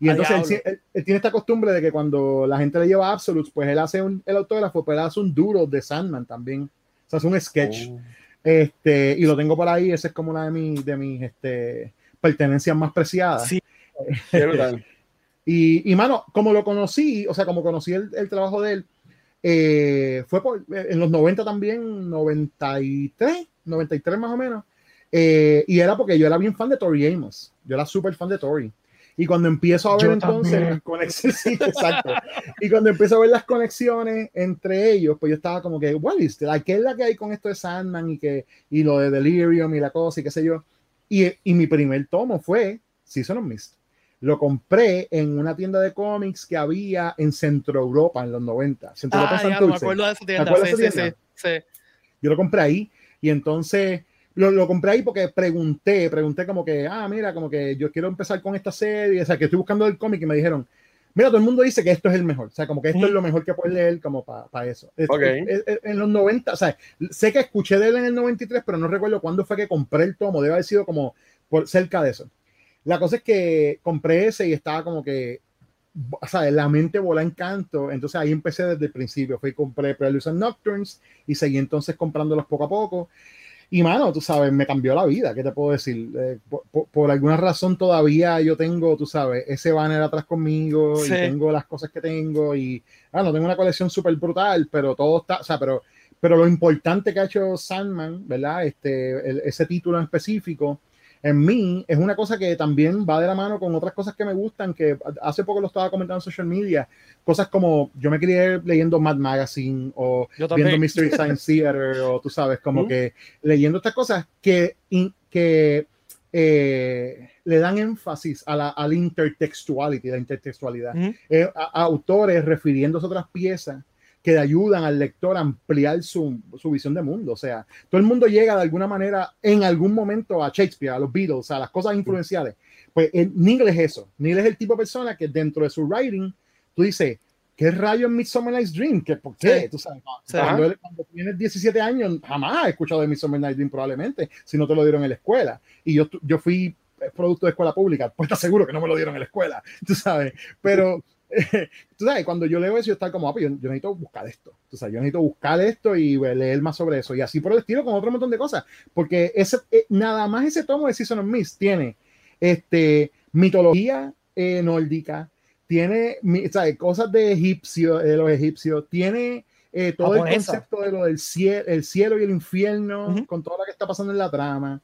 Y entonces él, tiene esta costumbre de que cuando la gente le lleva Absolutes, pues él hace un, el autógrafo, pero él hace un duro de Sandman también. O sea, es un sketch. Oh. Este, y lo tengo por ahí, ese es como una de mis, de mis este, pertenencias más preciadas. Sí, *laughs* y, y, mano, como lo conocí, o sea, como conocí el, el trabajo de él, eh, fue por, en los 90 también, 93, 93 más o menos. Eh, y era porque yo era bien fan de Tori Amos. Yo era súper fan de Tori. Y cuando empiezo a ver entonces las conexiones, *laughs* sí, exacto. Y cuando empiezo a ver las conexiones entre ellos, pues yo estaba como que, what is that? ¿Qué es la que hay con esto de Sandman y, que, y lo de Delirium y la cosa y qué sé yo? Y, y mi primer tomo fue Season of Mist. Lo compré en una tienda de cómics que había en Centro Europa en los 90. Centro ah, Europa ya, me acuerdo de esa tienda. Sí, sí, sí, sí. Yo lo compré ahí y entonces lo, lo, compré ahí porque pregunté, pregunté como que, ah, mira, como que yo quiero empezar con esta serie, o sea, que estoy buscando el cómic y me dijeron, mira, todo el mundo dice que esto es el mejor, o sea, como que esto es lo mejor que puedes leer como para eso. Okay. En los 90, o sea, sé que escuché de él en el 93, pero no recuerdo cuándo fue que compré el tomo, debe haber sido como por cerca de eso. La cosa es que compré ese y estaba como que o sea, la mente volá en canto. Entonces ahí empecé desde el principio. Fui compré Preludes and Nocturnes y seguí entonces comprándolos poco a poco. Y mano, tú sabes, me cambió la vida, ¿qué te puedo decir? Eh, por, alguna razón todavía yo tengo, tú sabes, ese banner atrás conmigo y tengo las cosas que tengo y, ah, no tengo una colección súper brutal, pero todo está, o sea, pero, pero lo importante que ha hecho Sandman, ¿verdad? Este, ese título en específico, en mí es una cosa que también va de la mano con otras cosas que me gustan, que hace poco lo estaba comentando en social media, cosas como yo me crié leyendo Mad Magazine o viendo Mystery Science *laughs* Theater o tú sabes, como que leyendo estas cosas que, que eh, le dan énfasis a la, a la intertextuality, la intertextualidad. Eh, autores refiriéndose a otras piezas que ayudan al lector a ampliar su, su, visión de mundo. O sea, todo el mundo llega de alguna manera en algún momento a Shakespeare, a los Beatles, a las cosas influenciales. Pues el, Neil es eso. Neil es el tipo de persona que dentro de su writing, tú dices, ¿qué rayo en Midsummer Night's Dream? ¿Qué, ¿Por qué? Tú sabes, cuando, tienes 17 años, jamás he escuchado de Midsummer Night's Dream probablemente, si no te lo dieron en la escuela. Y yo, yo fui producto de escuela pública, pues estás seguro que no me lo dieron en la escuela, tú sabes. Pero *laughs* tú sabes, cuando yo leo eso, yo estoy como, ah, pues yo, yo, necesito buscar esto. Tú sabes, yo necesito buscar esto y leer más sobre eso. Y así por el estilo, con otro montón de cosas. Porque ese, eh, nada más ese tomo de Season of Mist tiene este, mitología eh, nórdica, tiene ¿sabes? cosas de egipcio, de los egipcios, tiene eh, todo el concepto de lo del cielo, el cielo y el infierno, con todo lo que está pasando en la trama.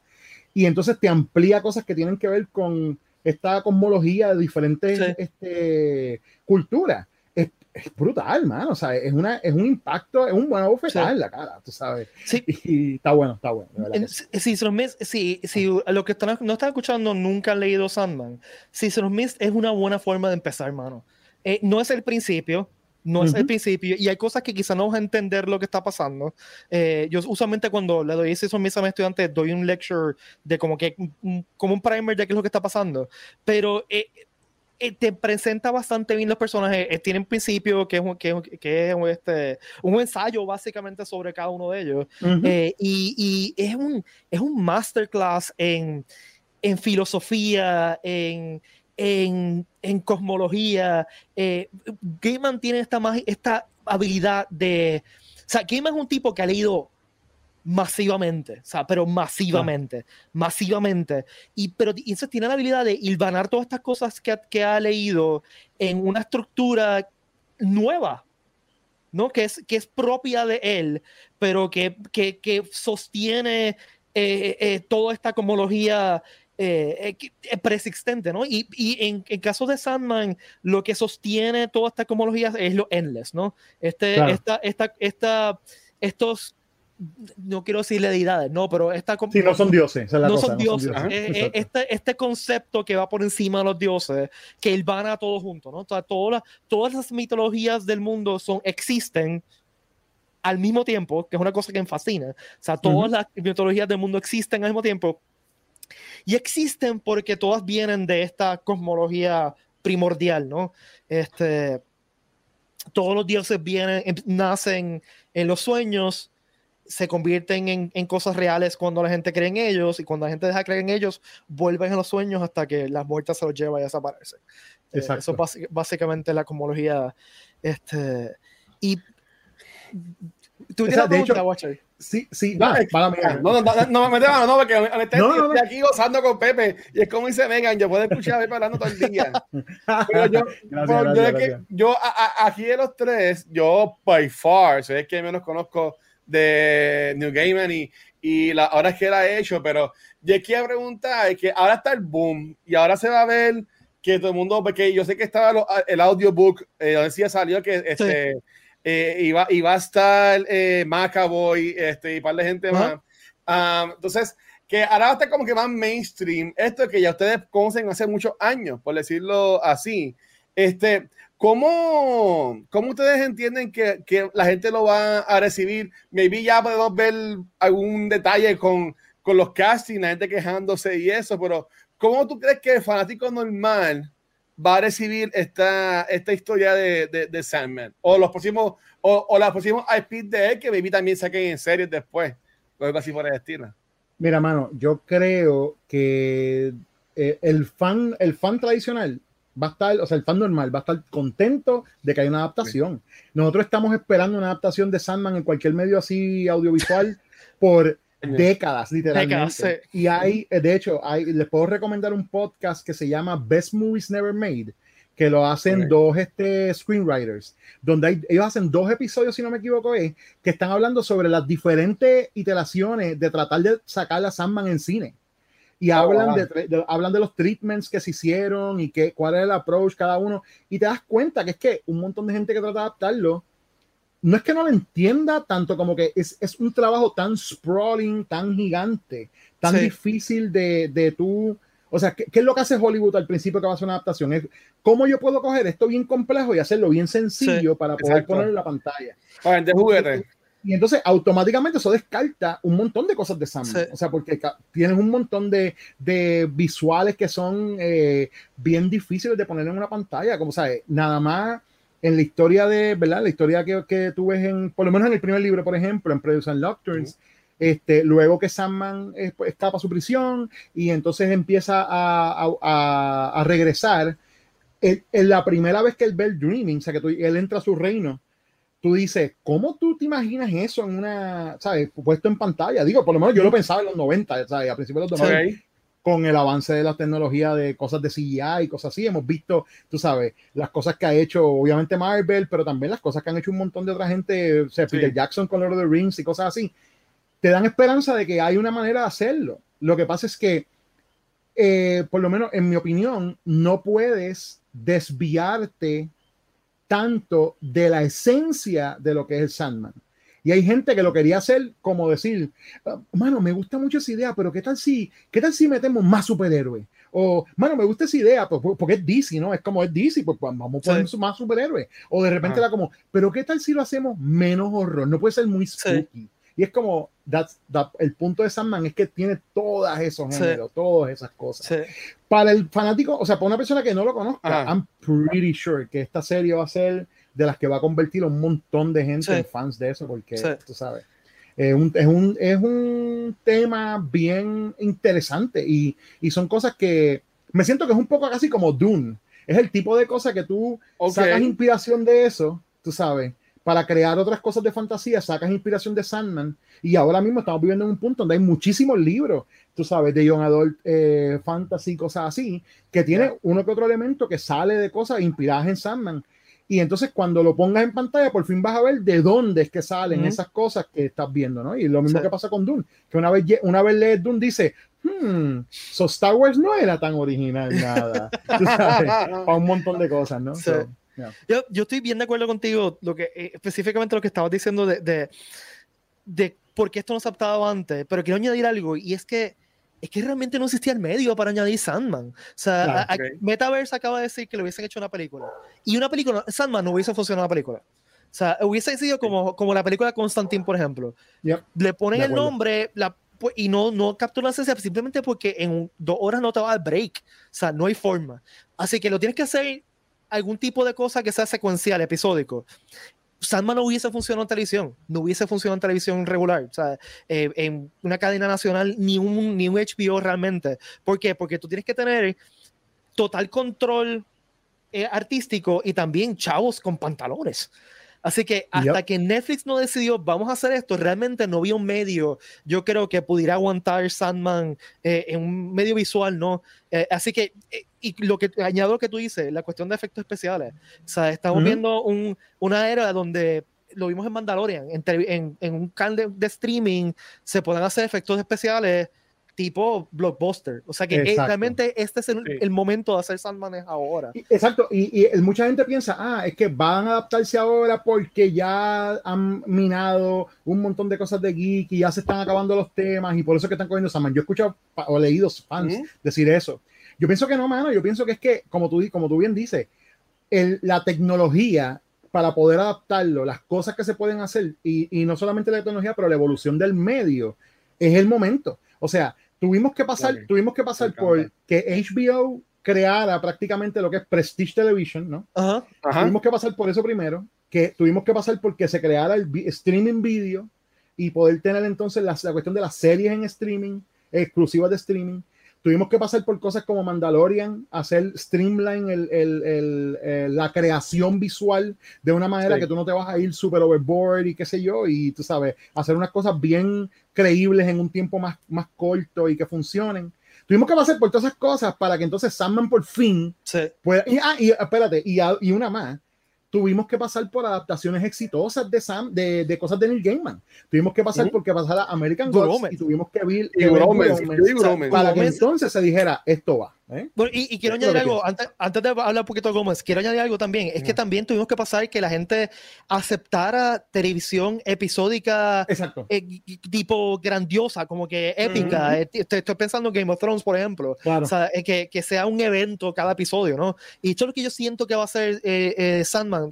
Y entonces te amplía cosas que tienen que ver con esta cosmología de diferentes este, culturas. Es, brutal, man. O sea, es, una, es un impacto, es un buen bofetada en la cara, tú sabes. Sí. Y, está bueno, está bueno. Si, si, si, lo que están, no están escuchando nunca han leído Sandman, si se los es una buena forma de empezar, hermano. Eh, no es el principio, no es el principio y hay cosas que quizá no vas a entender lo que está pasando. Eh, yo usualmente cuando le doy eso a mis estudiantes doy un lecture de como que como un primer de qué es lo que está pasando, pero eh, eh, te presenta bastante bien los personajes, tienen principio que es, un, que, que es este, un ensayo básicamente sobre cada uno de ellos. Y, y, es, un, es un masterclass en, en filosofía, en en, en cosmología. Eh, Gaiman tiene esta, esta habilidad de... O sea, Gaiman es un tipo que ha leído masivamente, o sea, pero masivamente, masivamente. Y, pero eso tiene la habilidad de hilvanar todas estas cosas que, que ha leído en una estructura nueva, ¿no? Que es, que es propia de él, pero que, que, que sostiene eh, eh, toda esta cosmología eh, eh, eh, persistente, ¿no? Y, y en, en, caso de Sandman, lo que sostiene toda esta cosmología es lo endless, ¿no? Este, esta, esta, esta, estos, no quiero decir deidades, no, pero esta... Sí, no son dioses. no, son dioses. este, este concepto que va por encima de los dioses, que él van a todos juntos, ¿no? O sea, todas, todas las mitologías del mundo son, existen al mismo tiempo, que es una cosa que me fascina. O sea, todas las mitologías del mundo existen al mismo tiempo, y existen porque todas vienen de esta cosmología primordial, ¿no? Este, todos los dioses vienen, em, nacen en los sueños, se convierten en, en, cosas reales cuando la gente cree en ellos y cuando la gente deja de creer en ellos, vuelven a los sueños hasta que la muerte se los lleva y desaparece. Eh, eso es básicamente la cosmología. Este, y tú tienes pregunta, Watcher. Sí, sí, no, no, no, no, no, me no, no, porque estoy aquí gozando con Pepe y es como dice Megan, yo puedo escuchar a Pepe hablando todo el día. *laughs* Pero yo, yo, aquí de los tres, yo by far, soy el que menos conozco de New Gaiman y, y la, ahora es que él ha hecho, pero yo quiero preguntar, es que ahora está el boom y ahora se va a ver que todo el mundo, porque yo sé que estaba el audiobook, eh, donde sí salió que este... Eh, iba, iba, a estar eh, Macaboy este, y un par de gente más. entonces, que ahora va a estar como que más mainstream. Esto que ya ustedes conocen hace muchos años, por decirlo así. Este, ¿cómo, cómo ustedes entienden que, que, la gente lo va a recibir? Maybe ya podemos ver algún detalle con, con los castings, la gente quejándose y eso, pero ¿cómo tú crees que el fanático normal va a recibir esta, esta historia de, de, Sandman. O los próximos, o, o próximos IP de él que maybe también saquen en series después. O algo así por el estilo. Mira, mano, yo creo que eh, el fan, el fan tradicional va a estar, o sea, el fan normal va a estar contento de que hay una adaptación. Nosotros estamos esperando una adaptación de Sandman en cualquier medio así audiovisual *laughs* por décadas, literalmente. Y hay, de hecho, hay, les puedo recomendar un podcast que se llama Best Movies Never Made, que lo hacen dos este, screenwriters, donde ellos hacen dos episodios, si no me equivoco, es, que están hablando sobre las diferentes iteraciones de tratar de sacar a Sandman en cine. Y oh, hablan, de, hablan de los treatments que se hicieron y que, cuál es el approach cada uno. Y te das cuenta que es que un montón de gente que trata de adaptarlo, no es que no lo entienda tanto como que es, es un trabajo tan sprawling, tan gigante, tan difícil de, de tú o sea, ¿qué, es lo que hace Hollywood al principio que va a hacer una adaptación? Es cómo yo puedo coger esto bien complejo y hacerlo bien sencillo para poder ponerlo en la pantalla. Y entonces automáticamente eso descarta un montón de cosas de Sam. O sea, porque tienes un montón de, de visuales que son eh, bien difíciles de poner en una pantalla. Como sabes, nada más en la historia de, ¿verdad? La historia que, que tú ves en, por lo menos en el primer libro, por ejemplo, en Predators and Nocturnes, este, luego que Sandman escapa a su prisión y entonces empieza a, regresar, en, la primera vez que él ve el Dreaming, o sea, que él entra a su reino, tú dices, ¿cómo tú te imaginas eso en una, ¿sabes? Puesto en pantalla. Digo, por lo menos yo lo pensaba en los 90, ¿sabes? A principios de los 90. Con el avance de la tecnología de cosas de CGI y cosas así, hemos visto, tú sabes, las cosas que ha hecho, obviamente Marvel, pero también las cosas que han hecho un montón de otra gente, o sea, Peter Jackson con Lord of the Rings y cosas así te dan esperanza de que hay una manera de hacerlo. Lo que pasa es que, eh, por lo menos en mi opinión, no puedes desviarte tanto de la esencia de lo que es el Sandman. Y hay gente que lo quería hacer como decir, ah, mano, me gusta mucho esa idea, pero ¿qué tal si, qué tal si metemos más superhéroes? O, mano, me gusta esa idea, pues, porque es DC, ¿no? Es como es DC, pues, pues vamos a poner más superhéroes. O de repente era como, pero ¿qué tal si lo hacemos menos horror? No puede ser muy spooky. Y es como, that's, el punto de Sandman es que tiene todas esos géneros, todas esas cosas. Para el fanático, o sea, para una persona que no lo conozca, I'm pretty sure que esta serie va a ser de las que va a convertir a un montón de gente en fans de eso, porque tú sabes. es, un, es, un, es un tema bien interesante y, y, son cosas que me siento que es un poco casi como Dune. Es el tipo de cosas que tú sacas inspiración de eso, tú sabes, para crear otras cosas de fantasía, sacas inspiración de Sandman y ahora mismo estamos viviendo en un punto donde hay muchísimos libros, tú sabes, de Young Adult eh, Fantasy, cosas así, que tiene uno que otro elemento que sale de cosas inspiradas en Sandman. Y entonces cuando lo pongas en pantalla, por fin vas a ver de dónde es que salen esas cosas que estás viendo, ¿no? Y lo mismo que pasa con Dune, que una vez, una vez lees Dune dice, hmm, so Star Wars no era tan original nada, *laughs* *laughs* tú sabes, para un montón de cosas, ¿no? Yo, yo, estoy bien de acuerdo contigo, lo que, eh, específicamente lo que estabas diciendo de, de, de, por qué esto no se ha adaptado antes, pero quiero añadir algo, y es que es que realmente no existía el medio para añadir Sandman. O sea, Metaverse acaba de decir que le hubiesen hecho una película. Y una película, Sandman no hubiese funcionado la película. O sea, hubiese sido como, como la película Constantine, por ejemplo. Le ponen el nombre la, y no, no capturan la esencia simplemente porque en dos horas no te va a dar break. O sea, no hay forma. Así que lo tienes que hacer algún tipo de cosa que sea secuencial, episódico. Sandman no hubiese funcionado en televisión, no hubiese funcionado en televisión regular, o sea, eh, en una cadena nacional, ni un, ni un HBO realmente. ¿Por qué? Porque tú tienes que tener total control eh, artístico y también chavos con pantalones. Así que hasta que Netflix no decidió, vamos a hacer esto, realmente no había un medio, yo creo que pudiera aguantar Sandman eh, en un medio visual, ¿no? Eh, así que, eh, y lo que añado lo que tú dices, la cuestión de efectos especiales. O sea, estamos viendo un, una era donde lo vimos en Mandalorian, en, en, un canal de, streaming se pueden hacer efectos especiales tipo blockbuster. O sea que eh, realmente este es el, momento de hacer Sandman ahora. Exacto, y, y, mucha gente piensa, ah, es que van a adaptarse ahora porque ya han minado un montón de cosas de geek y ya se están acabando los temas y por eso que están cogiendo Sandman. Yo he escuchado o leído fans decir eso. Yo pienso que no, mano, yo pienso que es que, como tú, como tú bien dices, el, la tecnología para poder adaptarlo, las cosas que se pueden hacer, y, y no solamente la tecnología, pero la evolución del medio, es el momento. O sea, tuvimos que pasar, tuvimos que pasar por que HBO creara prácticamente lo que es Prestige Television, ¿no? Tuvimos que pasar por eso primero, que tuvimos que pasar porque se creara el streaming video y poder tener entonces la, la cuestión de las series en streaming, exclusivas de streaming. Tuvimos que pasar por cosas como Mandalorian, hacer streamline el, el, el, la creación visual de una manera que tú no te vas a ir super overboard y qué sé yo, y tú sabes, hacer unas cosas bien creíbles en un tiempo más, más corto y que funcionen. Tuvimos que pasar por todas esas cosas para que entonces Sandman por fin pueda. Y, ah, y espérate, y, y una más tuvimos que pasar por adaptaciones exitosas de Sam, de, de cosas de Neil Gaiman. Tuvimos que pasar porque pasara American Gods y tuvimos que ver, para que entonces se dijera esto va. ¿Eh? y, quiero añadir algo, antes, antes, de hablar un poquito de Gómez, quiero añadir algo también. Es que también tuvimos que pasar que la gente aceptara televisión episódica eh, tipo grandiosa, como que épica. Eh, estoy, pensando en Game of Thrones, por ejemplo. O sea, que, que, sea un evento cada episodio, ¿no? Y esto es lo que yo siento que va a ser Sandman.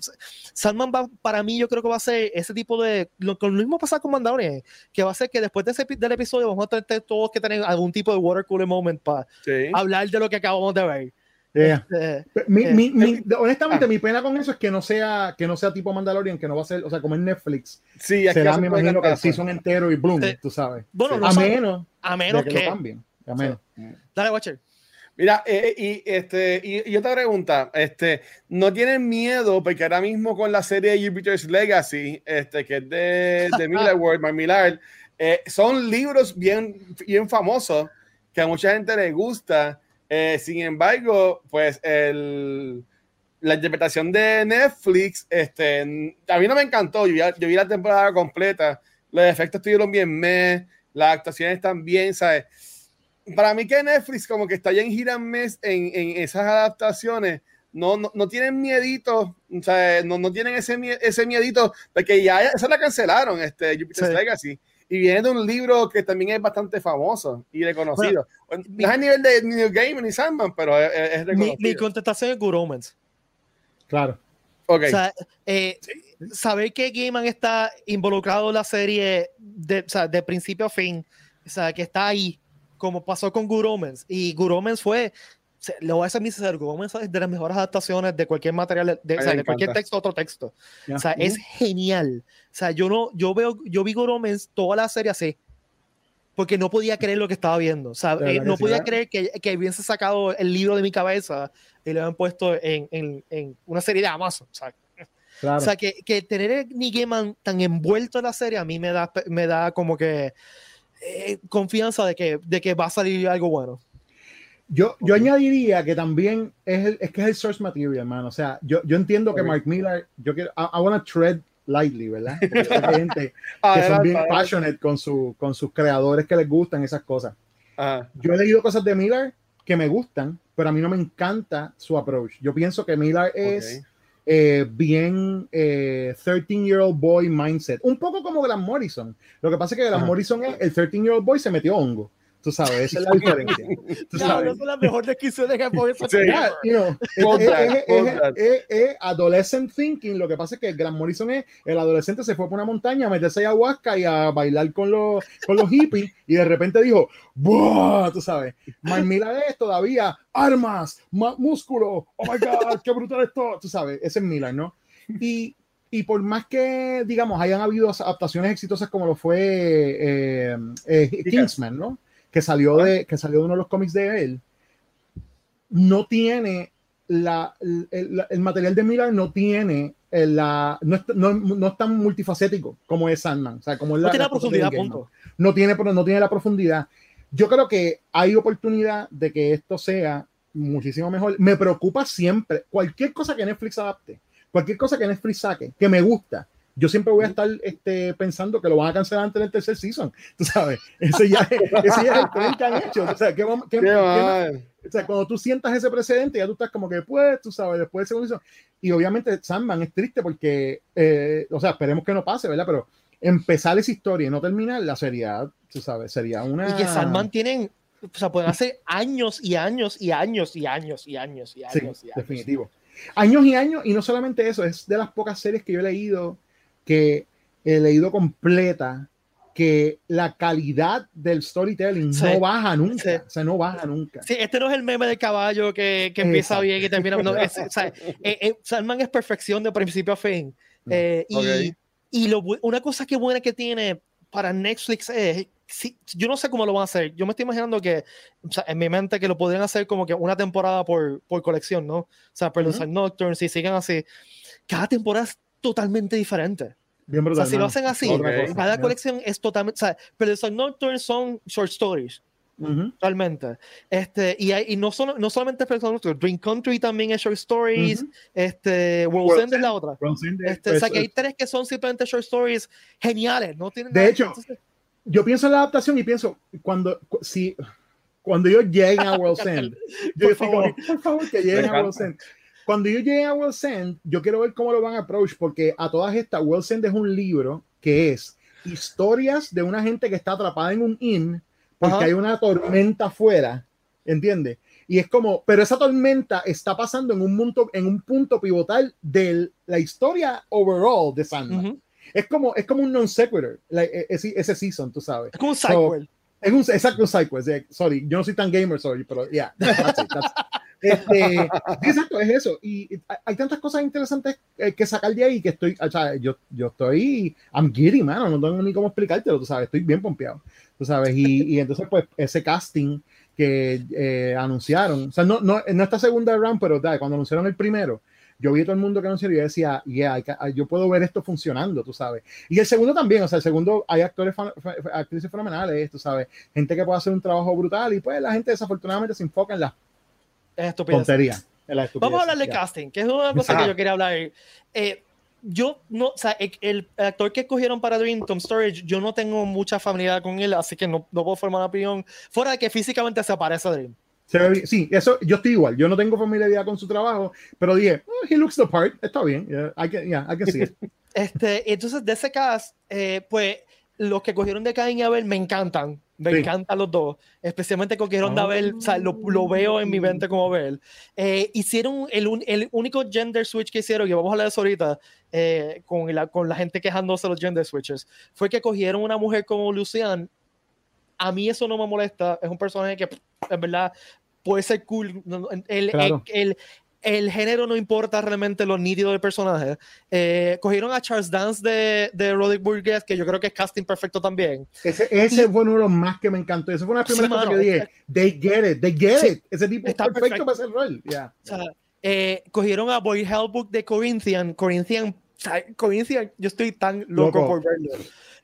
Sandman va, para mí, yo creo que va a ser ese tipo de. Lo, lo mismo pasa con Mandalorian, que va a ser que después de ese, del episodio vamos a tener todos que tener algún tipo de water cooler moment para hablar de lo que acabamos de ver. Este, eh, honestamente, ah. mi pena con eso es que no sea que no sea tipo Mandalorian, que no va a ser, o sea, como en Netflix. Sí, será, me imagino que el season entero y boom, tú sabes. Bueno, a, menos, a menos que, cambien. A menos. Dale, Watcher. Mira, eh, y, este, y, y, otra pregunta, este, ¿no tienen miedo? Porque ahora mismo con la serie Jupiter's Legacy, este, que es de, de *laughs* Miller World, Millard, eh, son libros bien, bien famosos que a mucha gente le gusta eh, sin embargo, pues el, la interpretación de Netflix, este, a mí no me encantó. Yo, yo vi la temporada completa. Los efectos estuvieron bien, me, las actuaciones están bien, ¿sabes? Para mí que Netflix como que está ya en gira mes en, en esas adaptaciones, no, no, no, tienen miedito, o sea, no, no tienen ese, ese miedito, porque ya esa la cancelaron, este, Jupiter's Legacy y viene de un libro que también es bastante famoso y reconocido. no es a nivel de New Game ni Sandman, pero es, reconocido. Mi, contestación es Good Omens. Claro. Okay. O sea, eh, saber que Gaiman está involucrado en la serie de, o sea, de principio a fin, o sea, que está ahí, como pasó con Good Omens, y Good Omens fue lo voy a hacer mi sincero, es de las mejores adaptaciones de cualquier material, de, o sea, de cualquier texto, otro texto. O sea, es genial. O sea, yo no, yo veo, yo vi Goromens toda la serie así, porque no podía creer lo que estaba viendo. O sea, eh, no podía creer que, que hubiese sacado el libro de mi cabeza y lo habían puesto en, en, en una serie de Amazon. O sea, o sea que, que, tener a Nick Gaiman tan envuelto en la serie a mí me da, me da como que eh, confianza de que, de que va a salir algo bueno. Yo, yo añadiría que también es, el, es que es el source material, hermano. O sea, yo, yo entiendo que Mark Miller, yo quiero, I, I want to tread lightly, ¿verdad? *laughs* Porque hay gente que son bien passionate con, su, con sus creadores que les gustan esas cosas. Yo he leído cosas de Miller que me gustan, pero a mí no me encanta su approach. Yo pienso que Miller es eh, bien 13-year-old eh, boy mindset, un poco como Grant Morrison. Lo que pasa es que Grant Morrison es el 13-year-old boy se metió hongo. Tú sabes, esa es la *laughs* diferencia. ¿Tú sabes? No, es la mejor descripción de que puede sí. es, adolescent thinking. Lo que pasa es que el Gran Morrison es el adolescente se fue por una montaña a meterse ayahuasca y a bailar con los, con los hippies y de repente dijo, ¡Buah! Tú sabes, Miller es todavía armas, músculo, oh my god, qué brutal esto. Tú sabes, ese es Miller, ¿no? Y y por más que, digamos, hayan habido adaptaciones exitosas como lo fue eh, eh, Kingsman, ¿no? Que salió de, que salió de uno de los cómics de él, no tiene la, el, material de Miller no tiene la, no, es, no, no, es tan multifacético como es Sandman. O sea, como no la, tiene la profundidad, punto. No tiene, no tiene la profundidad. Yo creo que hay oportunidad de que esto sea muchísimo mejor. Me preocupa siempre cualquier cosa que Netflix adapte, cualquier cosa que Netflix saque, que me gusta, yo siempre voy a estar este, pensando que lo van a cancelar antes del tercer season. *laughs* Tú sabes, ese ya, ese ya es el tren que han hecho. O sea, ¿qué, qué, qué, o sea, cuando tú sientas ese precedente, ya tú estás como que, pues, tú sabes, después del segundo season. Y obviamente Sandman es triste porque, eh, o sea, esperemos que no pase, ¿verdad? Pero empezar esa historia y no terminarla sería, tú sabes, sería una. Y que Sandman tienen, o sea, pueden hacer años y años y años y años y años y años. Sí, y años. definitivo. Años y años, y no solamente eso, es de las pocas series que yo he leído que he leído completa que la calidad del storytelling no baja nunca, o sea, no baja nunca. Sí, este no es el meme del caballo que, que empieza bien y termina. No, es, o sea, *laughs* eh, eh, Salman es perfección de principio a fin. Eh, y, y lo, una cosa que buena que tiene para Netflix es sí, yo no sé cómo lo van a hacer. Yo me estoy imaginando que, o sea, en mi mente, que lo podrían hacer como que una temporada por, por colección, ¿no? O sea, pero uh Nocturne, si siguen así, cada temporada es totalmente diferente. Bien brutal, o sea, si lo hacen así, cada colección es totalmente, o sea, pero Nocturne son short stories. Realmente. Este, y, hay, y no, solo, no solamente Dream Country también es short stories. este, World's End es la otra. Este, o sea, que hay tres que son simplemente short stories geniales. No tienen de hecho, yo pienso en la adaptación y pienso, cuando, si, cuando yo llegue a *laughs* World's End, yo por, favor. por favor, que lleguen a World's End. Cuando yo llegue a World's End, yo quiero ver cómo lo van a approach, porque a todas estas, World's End es un libro que es historias de una gente que está atrapada en un inn porque hay una tormenta afuera, ¿entiendes? Y es como, pero esa tormenta está pasando en un punto, en un punto pivotal de la historia overall de Sandman. Es como, es como un non sequitur, e, ese, ese, season, tú sabes. Es como un sequel. es un, exacto, un sequel. Sorry, yo no soy tan gamer, sorry, pero ya. Yeah, este, *laughs* exacto, es eso. Y, hay tantas cosas interesantes eh, que sacar de ahí que estoy, o sea, yo, yo estoy, I'm giddy, mano, no tengo ni cómo explicártelo, tú sabes, estoy bien pompeado tú sabes, y, y entonces pues ese casting que eh, anunciaron, o sea, no, no, en esta segunda round, pero cuando anunciaron el primero, yo vi a todo el mundo que anunció y yo decía, yeah, yo puedo ver esto funcionando, tú sabes. Y el segundo también, o sea, el segundo hay actores, actrices fenomenales, tú sabes, gente que puede hacer un trabajo brutal y pues la gente desafortunadamente se enfoca en la tontería. Vamos a hablar de casting, que es una cosa que yo quería hablar. Eh, yo no, o sea, el, actor que escogieron para Dream, Tom Storage, yo no tengo mucha familiaridad con él, así que no, no puedo formar una opinión fuera de que físicamente se parece a Dream. Sí, eso yo estoy igual. Yo no tengo familiaridad con su trabajo, pero dije, oh, he looks the part, está bien. Yeah, I can, yeah, I can see it. *laughs* Este, entonces, de ese cast, eh, pues los que cogieron de Cain y Abel me encantan. Me encantan los dos, especialmente cogieron de Abel, o sea, lo, lo, veo en mi mente como Abel. Eh, hicieron el, el, único gender switch que hicieron, y vamos a hablar de eso ahorita, eh, con, la, con la gente quejándose de los gender switches, fue que cogieron una mujer como Lucian. A mí eso no me molesta, es un personaje que en verdad puede ser cool. El, el, el género no importa realmente lo nítido del personaje. Eh, cogieron a Charles Dance de, de Roderick Burgess, que yo creo que es casting perfecto también. Ese, ese fue uno de los más que me encantó. Ese fue una primera cosa que dije. They get it, they get it. Ese tipo está perfecto, para hacer rol. Yeah. O sea, eh, cogieron a Boy Hellbook de Corinthian. Corinthian, Corinthian, yo estoy tan loco, por verlo.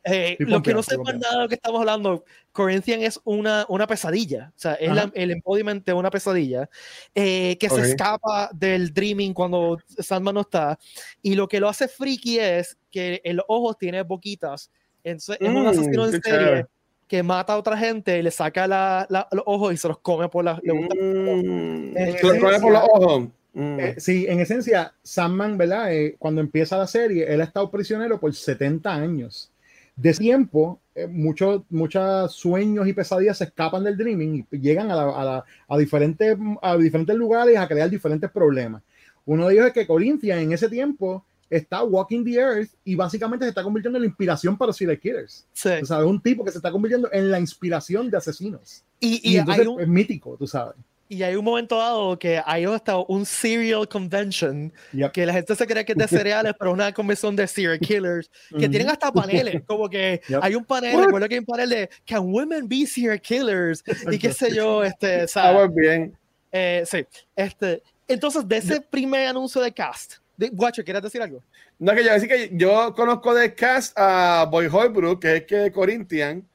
Eh, lo que no sepan nada de lo que estamos hablando, Corinthian es una, una pesadilla, o sea, es el embodiment de una pesadilla eh, que se escapa del dreaming cuando Sandman no está. Y lo que lo hace freaky es que el ojo tiene boquitas. Entonces, es un mm, asesino en serie que mata a otra gente y le saca la, los ojos y se los come por la. Gusta, mm, se los come por los ojos. Mm. Eh, sí, en esencia, Sandman, ¿verdad? cuando empieza la serie, él ha estado prisionero por 70 años de tiempo, eh, muchos, muchos sueños y pesadillas se escapan del dreaming y llegan a, a, diferentes, a diferentes lugares a crear diferentes problemas. Uno de ellos es que Corinthia en ese tiempo está walking the earth y básicamente se está convirtiendo en la inspiración para serial killers. Sí. O sea, es un tipo que se está convirtiendo en la inspiración de asesinos. Y, y, entonces es mítico, tú sabes. Y hay un momento dado que hay hasta un serial convention, que la gente se cree que es de cereales, pero es una convención de serial killers, que tienen hasta paneles, *laughs* como que hay un panel, recuerdo que hay un panel de Can women be serial killers? Y qué sé yo, este, ¿sabes? bien. Eh, sí, este, entonces de ese primer anuncio de cast, de, Guacho, ¿quieres decir algo? No, que yo decir que yo conozco de cast a Boy Holbrook, que es que Corinthian,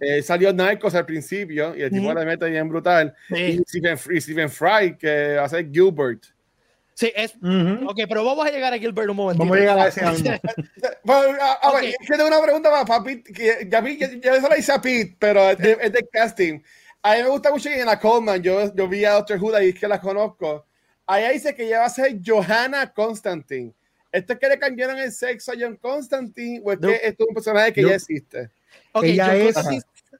eh, salió Narcos al principio y el tipo le mete bien brutal. Y, Stephen, Fry, que hace Gilbert. Sí, es. Ok, pero vamos a llegar a Gilbert un momento. Vamos a llegar a ese *laughs* pues, a, ver, tengo una pregunta más para Pete. Que ya, vi, ya, ya la hice a Pete, pero es de, es de, casting. A mí me gusta mucho en la Coleman. Yo, yo vi a Doctor Who y es que la conozco. Ahí dice que ya va a ser Johanna Constantine. ¿Esto es que le cambiaron el sexo a John Constantine o es que esto es un personaje que ya existe? Ok, Ella es.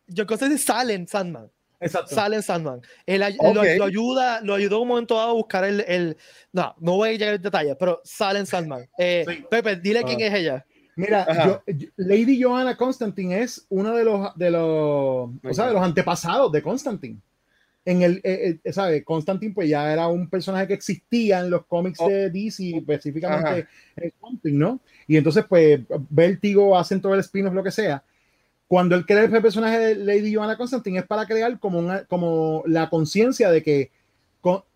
Yo creo que sale Sandman. Exacto. Sale Sandman. Él lo, ayuda, lo ayudó un momento dado a buscar el, el, No, no voy a llegar en detalle, pero sale en Sandman. Eh, Pepe, dile quién es ella. Mira, Lady Joanna Constantine es uno de los, de los, o sea, de los antepasados de Constantine. En el, eh, eh, ¿sabe? Constantine pues ya era un personaje que existía en los cómics oh. de DC, específicamente en Constantine, ¿no? Y entonces pues Vertigo hacen todo el spin-off, lo que sea cuando él crea el personaje de Lady Joanna Constantine es para crear como, una, como la conciencia de que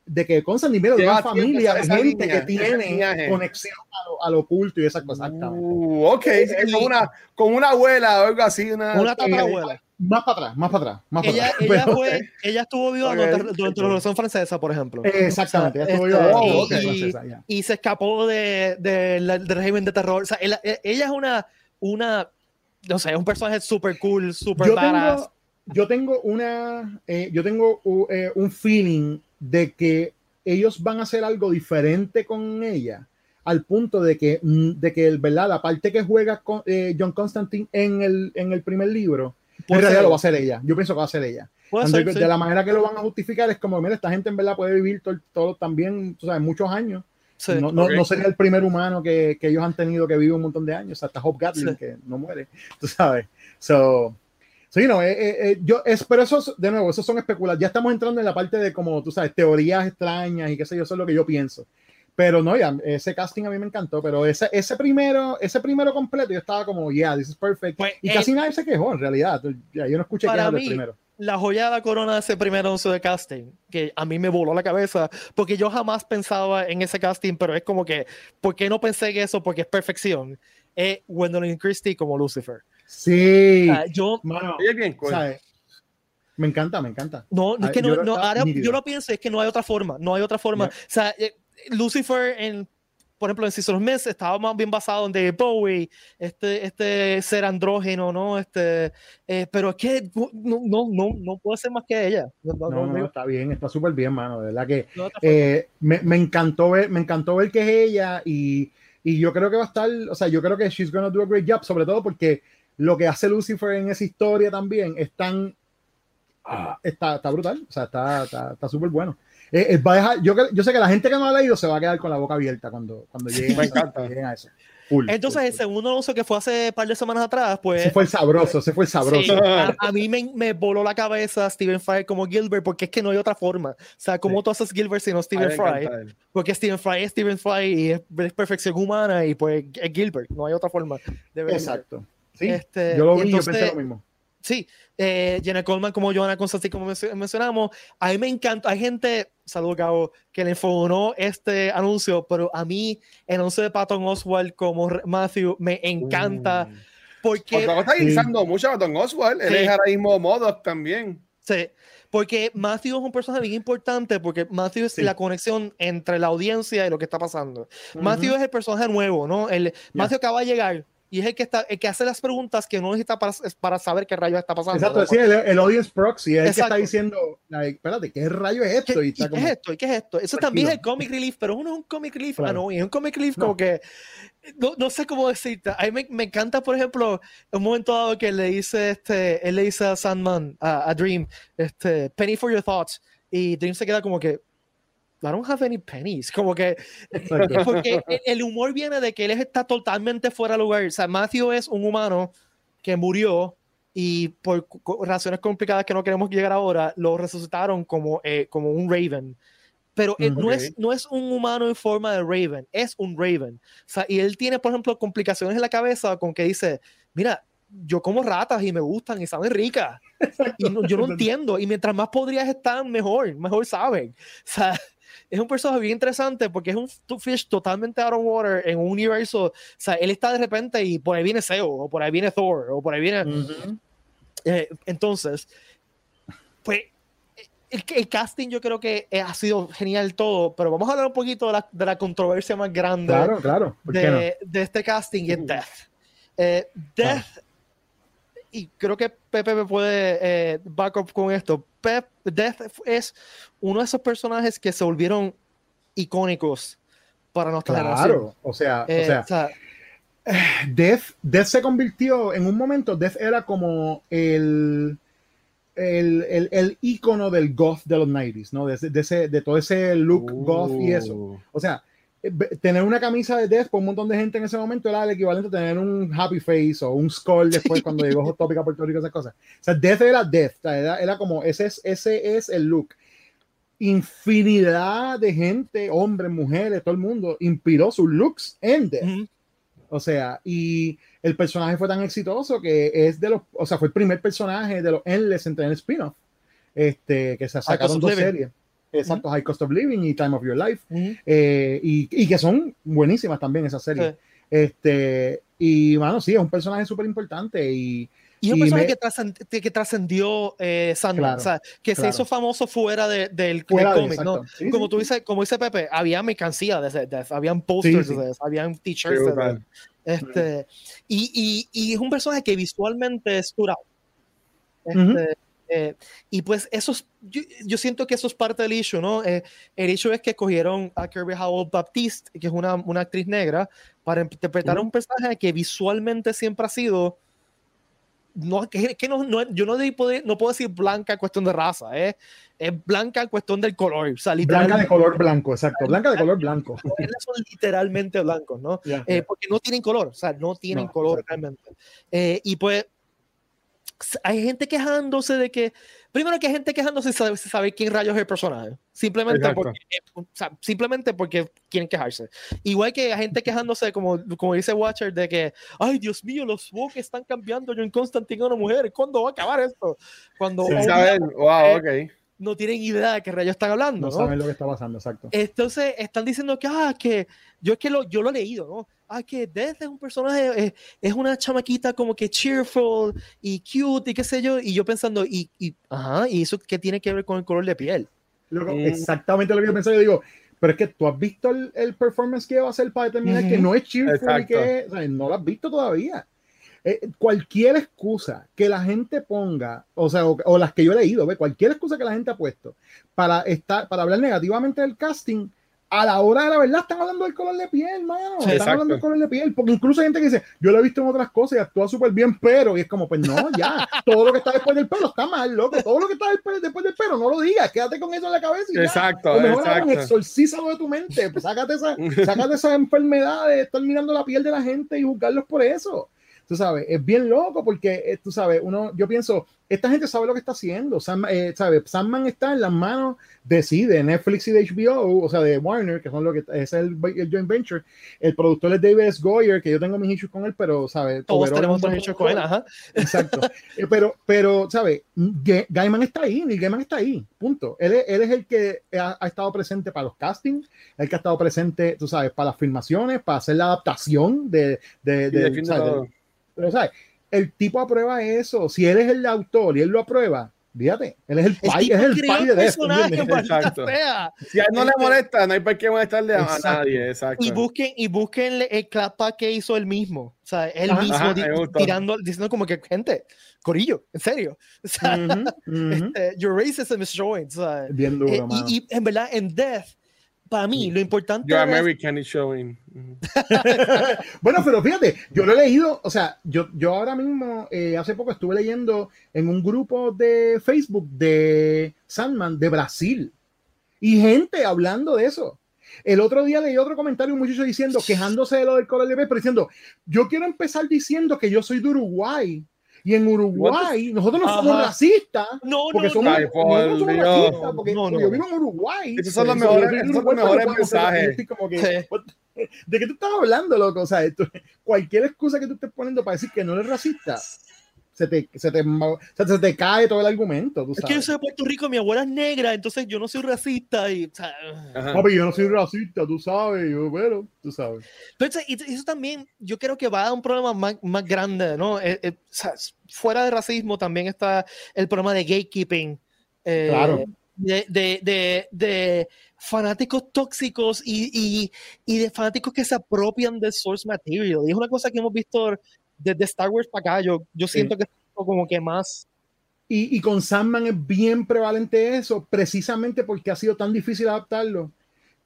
de que Constantine viene de una familia de gente que tiene conexión a lo, oculto y esas cosas. Uh, ok, es como una, con una abuela o algo así. Una, una tatarabuela. Más para atrás, más para atrás. Más ella, para ella, fue, ella estuvo viva durante, la Revolución Francesa, por ejemplo. Exactamente, ella estuvo viva durante la y, Francesa, y, se escapó de, de, del régimen de terror. O sea, ella, ella, es una, una, no sé, un personaje súper cool, súper badass. yo tengo una, eh, yo tengo uh, eh, un feeling de que ellos van a hacer algo diferente con ella al punto de que, mm, de que ¿verdad? la parte que juega con, eh, John Constantine en el, en el primer libro, en realidad lo va a hacer ella. Yo pienso que va a ser ella. de, la manera que lo van a justificar es como, mira, esta gente en verdad puede vivir todo, todo también, tú sabes, muchos años. No, no, no, sería el primer humano que, que, ellos han tenido que vive un montón de años, hasta Hope Gatling, que no muere, *laughs* tú sabes. So, Sí, no, eh, eh, eh, yo, es, pero eso, de nuevo, eso son especulaciones. Ya estamos entrando en la parte de como, tú sabes, teorías extrañas y qué sé yo, eso es lo que yo pienso. Pero no, ya, ese casting a mí me encantó, pero ese, ese primero, ese primero completo, yo estaba como, yeah, this is perfect. Pues, y casi nadie se quejó, en realidad. Ya, yo no escuché quejas del primero. La joya de la corona de ese primer once de casting, que a mí me voló la cabeza, porque yo jamás pensaba en ese casting, pero es como que, ¿por qué no pensé en eso? Porque es perfección. Es Gwendolyn Christie como Lucifer. Sí. yo, bien Me encanta, me encanta. No, es que no, no ahora yo lo pienso, es que no hay otra forma, no hay otra forma. O sea, eh, Lucifer en por ejemplo, en Season of estaba más bien basado en David Bowie, este, este ser andrógeno, ¿no? Este, eh, pero es que no, no, no, no puede ser más que ella. No, no, está bien, está súper bien, mano, de verdad que eh, me, me, encantó ver, me encantó ver que es ella y, y yo creo que va a estar, o sea, yo creo que she's gonna do a great job, sobre todo porque lo que hace Lucifer en esa historia también es tan. Ah, está, está brutal, o sea, está súper está, bueno. Eh, eh, va a dejar, yo, yo sé que la gente que no ha leído se va a quedar con la boca abierta cuando, cuando lleguen, a eso. Entonces, el segundo anuncio que fue hace un par de semanas atrás, pues. Se fue el sabroso, se fue el sabroso. *laughs* a, mí me, me, voló la cabeza Stephen Fry como Gilbert, porque es que no hay otra forma. O sea, ¿cómo tú haces Gilbert sino Stephen Fry? Porque Stephen Fry es Stephen Fry y es, perfección humana y pues es Gilbert, no hay otra forma. De Exacto. Sí, este, yo lo vi, yo pensé lo mismo. Sí, eh, Jenna Coleman como Joanna Constantine, como mencionamos, a mí me encanta, hay gente, saludo Cabo, que le enfonó este anuncio, pero a mí el anuncio de Patton Oswald como Matthew me encanta. Uh. Porque, porque está guisando mucho a Patton Oswald, él es ahora mismo Modoc también. Sí, porque Matthew es un personaje bien importante porque Matthew es la conexión entre la audiencia y lo que está pasando. Matthew es el personaje nuevo, ¿no? El, Matthew acaba de llegar, y es el que, está, el que hace las preguntas que no necesita para, para saber qué rayo está pasando. Exacto, sí, el, el, audience proxy es el que está diciendo, espérate, ¿qué rayo es esto? ¿Y, qué es esto? ¿Y qué es esto? Eso también es el comic relief, pero uno es un comic relief, ah, no, y es un comic relief como que, no, no, sé cómo decirte. A mí me, me, encanta, por ejemplo, un momento dado que le dice, este, él le dice a Sandman, a, a Dream, este, penny for your thoughts, y Dream se queda como que, I don't have any pennies. Como que, porque el humor viene de que él está totalmente fuera de lugar. O sea, Matthew es un humano que murió y por razones complicadas que no queremos llegar ahora, lo resucitaron como, eh, como un Raven. Pero él no, es, no es un humano en forma de Raven, es un Raven. O sea, y él tiene, por ejemplo, complicaciones en la cabeza con que dice, mira, yo como ratas y me gustan y saben ricas. Y yo no *laughs* entiendo. Y mientras más podrías estar, mejor, mejor saben. O sea, es un personaje bien interesante porque es un fish totalmente out of water en un universo. O sea, él está de repente y por ahí viene Zeo, o por ahí viene Thor, o por ahí viene. Eh, entonces, pues el, casting yo creo que ha sido genial todo, pero vamos a hablar un poquito de la, controversia más grande claro, claro. De, de, este casting y es Death. Eh, Death, y creo que Pepe me puede eh, back up con esto. Pep, Death es uno de esos personajes que se volvieron icónicos para nuestra claro, generación. o sea, o eh, sea, *sighs* Death, Death se convirtió en un momento, Death era como el, el, el, el ícono del goth de los 90s, ¿no? De, de, ese, de todo ese look goth y eso. Uh. O sea, tener una camisa de Death por un montón de gente en ese momento era el equivalente a tener un Happy Face o un Skull después cuando llegó Hot Topic a Puerto Rico, esas cosas. O sea, Death era Death, era, era, como, ese es, ese es el look. Infinidad de gente, hombres, mujeres, todo el mundo, inspiró sus looks en Death. O sea, y el personaje fue tan exitoso que es de los, o sea, fue el primer personaje de los Endless entre el spin-off, este, que se sacaron dos series. Exacto, High Cost of Living y Time of Your Life, eh, y, y, que son buenísimas también esas series. Este, y bueno, sí, es un personaje súper importante y, y un personaje que trascendió eh, Sandman, o sea, que se hizo famoso fuera de, del, cómic, ¿no? como tú dices, como dice Pepe, había mercancía de, de, habían posters de eso, habían t-shirts de este, y, y, y, es un personaje que visualmente es durado. Este, eh, y pues eso yo, yo, siento que eso es parte del issue, ¿no? Eh, el issue es que cogieron a Kirby Howell Baptiste, que es una, una actriz negra, para interpretar un personaje que visualmente siempre ha sido no, que, que no, no, yo no, no puedo decir blanca cuestión de raza, ¿eh? es blanca cuestión del color. O sea, blanca de color blanco, exacto, blanca de color blanco. *laughs* Son literalmente blancos, ¿no? Eh, porque no tienen color, o sea, no tienen color realmente. Eh, y pues hay gente quejándose de que, primero que hay gente quejándose de saber, quién rayos es el personaje, simplemente porque, o sea, simplemente porque quieren quejarse. Igual que hay gente quejándose, como, como dice Watcher, de que, ay Dios mío, los woke están cambiando, yo en Constantine una mujer, ¿cuándo va a acabar esto? Cuando... Sí, saben, wow, ok no tienen idea de qué rayos están hablando. No, saben lo que está pasando, exacto. Entonces están diciendo que, ah, que yo es que lo, yo lo he leído, ¿no? Ah, que Death es un personaje, eh, es, una chamaquita como que cheerful y cute y qué sé yo, y yo pensando, y, y ajá, ¿y eso qué tiene que ver con el color de piel? Mm. Exactamente lo que yo pensé, yo digo, pero es que tú has visto el, performance que va a hacer para determinar que no es cheerful y que no lo has visto todavía. Eh, cualquier excusa que la gente ponga, o sea, o, las que yo he leído, ¿ve? cualquier excusa que la gente ha puesto para, estar, para hablar negativamente del casting, a la hora de la verdad están hablando del color de piel, mano. están hablando del color de piel. Porque incluso hay gente que dice, yo lo he visto en otras cosas y actúa súper bien, pero, y es como, pues no, ya, *laughs* todo lo que está después del pelo está mal, loco. Todo lo que está después, después del pelo, no lo digas, quédate con eso en la cabeza. Y exacto, ya. O mejor exacto. exorcízalo de tu mente, pues sácate esa, *laughs* sácate esa enfermedad de estar mirando la piel de la gente y juzgarlos por eso tú sabes, es bien loco porque, eh, tú sabes, uno, yo pienso, esta gente sabe lo que está haciendo, Sam, eh, Sandman está en las manos de sí, de Netflix y de HBO, o sea, de Warner, que son lo que es el, joint venture, el productor es David S. Goyer, que yo tengo mis issues con él, pero, ¿sabes? Todos tenemos mis issues con él, ajá. Exacto, *laughs* eh, pero, pero, ¿sabes? Gaiman está ahí, Neil Gaiman está ahí, punto. Él, él es el que ha, estado presente para los castings, el que ha estado presente, tú sabes, para las filmaciones, para hacer la adaptación de, de, de, pero, ¿sabes? El tipo aprueba eso. Si él es el autor y él lo aprueba, fíjate, él es el pai, es el pai de eso. Exacto. Si a él no le este, molesta, no hay por qué molestarle a, nadie. Exacto. Y busquen, y busquen el clapa que hizo él mismo. O sea, él mismo tirando, diciendo como que, gente, corillo, en serio. *laughs* O sea, este, your racism is showing. O sea, Bien duro, eh, y, y, en verdad, en Death, para mí, lo importante Your American is showing. *laughs* bueno, pero fíjate, yo lo he leído, o sea, yo, yo ahora mismo, eh, hace poco estuve leyendo en un grupo de Facebook de Sandman de Brasil y gente hablando de eso. El otro día leí otro comentario, un muchacho diciendo, quejándose de lo del color de pero diciendo, yo quiero empezar diciendo que yo soy de Uruguay y en Uruguay, nosotros no somos racistas. No, porque no, somos, no. Nosotros somos racistas porque, no, no. yo vivo en Uruguay. Esos son los mejores, esos son los mejores mensajes. ¿De qué tú estás hablando, loco? O sea, esto, cualquier excusa que tú estés poniendo para decir que no eres racista, se te, se te, se te cae todo el argumento. Es que yo soy de Puerto Rico, mi abuela es negra, entonces yo no soy racista. Y, o sea, Papi, yo no soy racista, tú sabes, yo, pero tú sabes. Pero eso también, yo creo que va a un problema más, más grande, ¿no? Eh, eh, o sea, fuera de racismo también está el problema de gatekeeping. Eh, claro. De, de, de, de, fanáticos tóxicos y, y, y, de fanáticos que se apropian del source material. Y es una cosa que hemos visto desde Star Wars para acá, yo, yo siento que es como que más. Y, y, con Sandman es bien prevalente eso, precisamente porque ha sido tan difícil adaptarlo,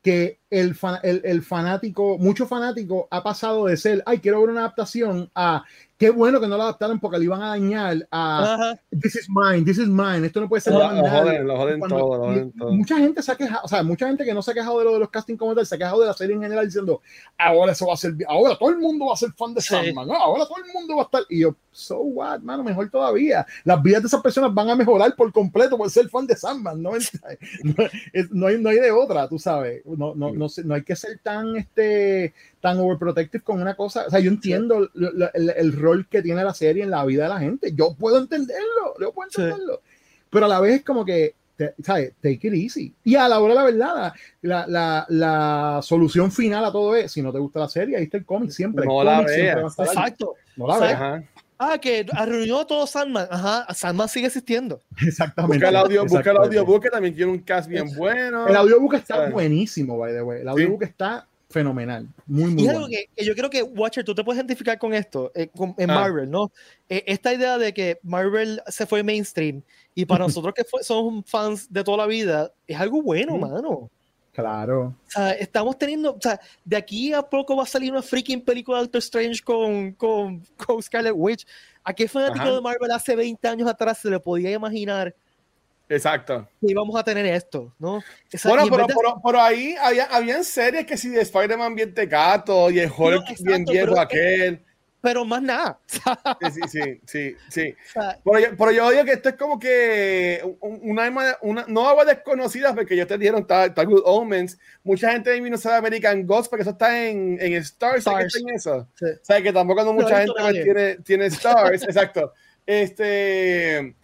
que el, el, el fanático, mucho fanático ha pasado de ser, ay, quiero ver una adaptación, a qué bueno que no lo adaptaron porque le iban a dañar a This is mine, this is mine, esto no puede ser. Lo, joden, lo joden todo, lo joden todo. Mucha gente se ha quejado, o sea, mucha gente que no se ha quejado de lo de los castings como tal, se ha quejado de la serie en general diciendo, ahora eso va a ser, ahora todo el mundo va a ser fan de Sandman, ¿no? ahora todo el mundo va a estar. Y yo, so what, mano, mejor todavía. Las vidas de esas personas van a mejorar por completo por ser fan de Sandman, ¿no? *laughs* no, hay, no hay de otra, tú sabes. No, no, no, no hay que ser tan, este, tan overprotective con una cosa. O sea, yo entiendo el, el, rol que tiene la serie en la vida de la gente. Yo puedo entenderlo, yo puedo entenderlo. Pero a la vez es como que, ¿sabes? Take it easy. Y a la hora de la verdad, la, la, la, solución final a todo es, si no te gusta la serie, ahí está el cómic siempre. No la veas. Exacto. No la veas. Ah, que arruinó todo Sandman. Ajá, Sandman sigue existiendo. Exactamente. Busca el, audio, busca el audiobook que también tiene un cast bien bueno. El audiobook está buenísimo, by the way. El audiobook está fenomenal. Muy, muy y algo que, yo creo que, Watcher, tú te puedes identificar con esto, eh, en ah. Marvel, ¿no? Eh, esta idea de que Marvel se fue mainstream y para *laughs* nosotros que somos fans de toda la vida, es algo bueno, mano. Claro. O sea, estamos teniendo, o sea, de aquí a poco va a salir una freaking película de Doctor Strange con, con, con Scarlet Witch. ¿A qué fanático de Marvel hace 20 años atrás se le podía imaginar? Exacto. Y vamos a tener esto, ¿no? bueno, pero, pero, ahí había, habían series que si de Spider-Man bien tecato y el Hulk bien viejo aquel pero más nada. *laughs* Sí, sí, sí, sí. Pero, yo, digo que esto es como que una, una no agua desconocida, porque yo te dijeron, está, Good Omens. Mucha gente de mí no sabe American Ghost, porque eso está en, en Stars. ¿Sabes que eso? O sea, que tampoco no mucha gente tiene, tiene Stars. *laughs* exacto. Este.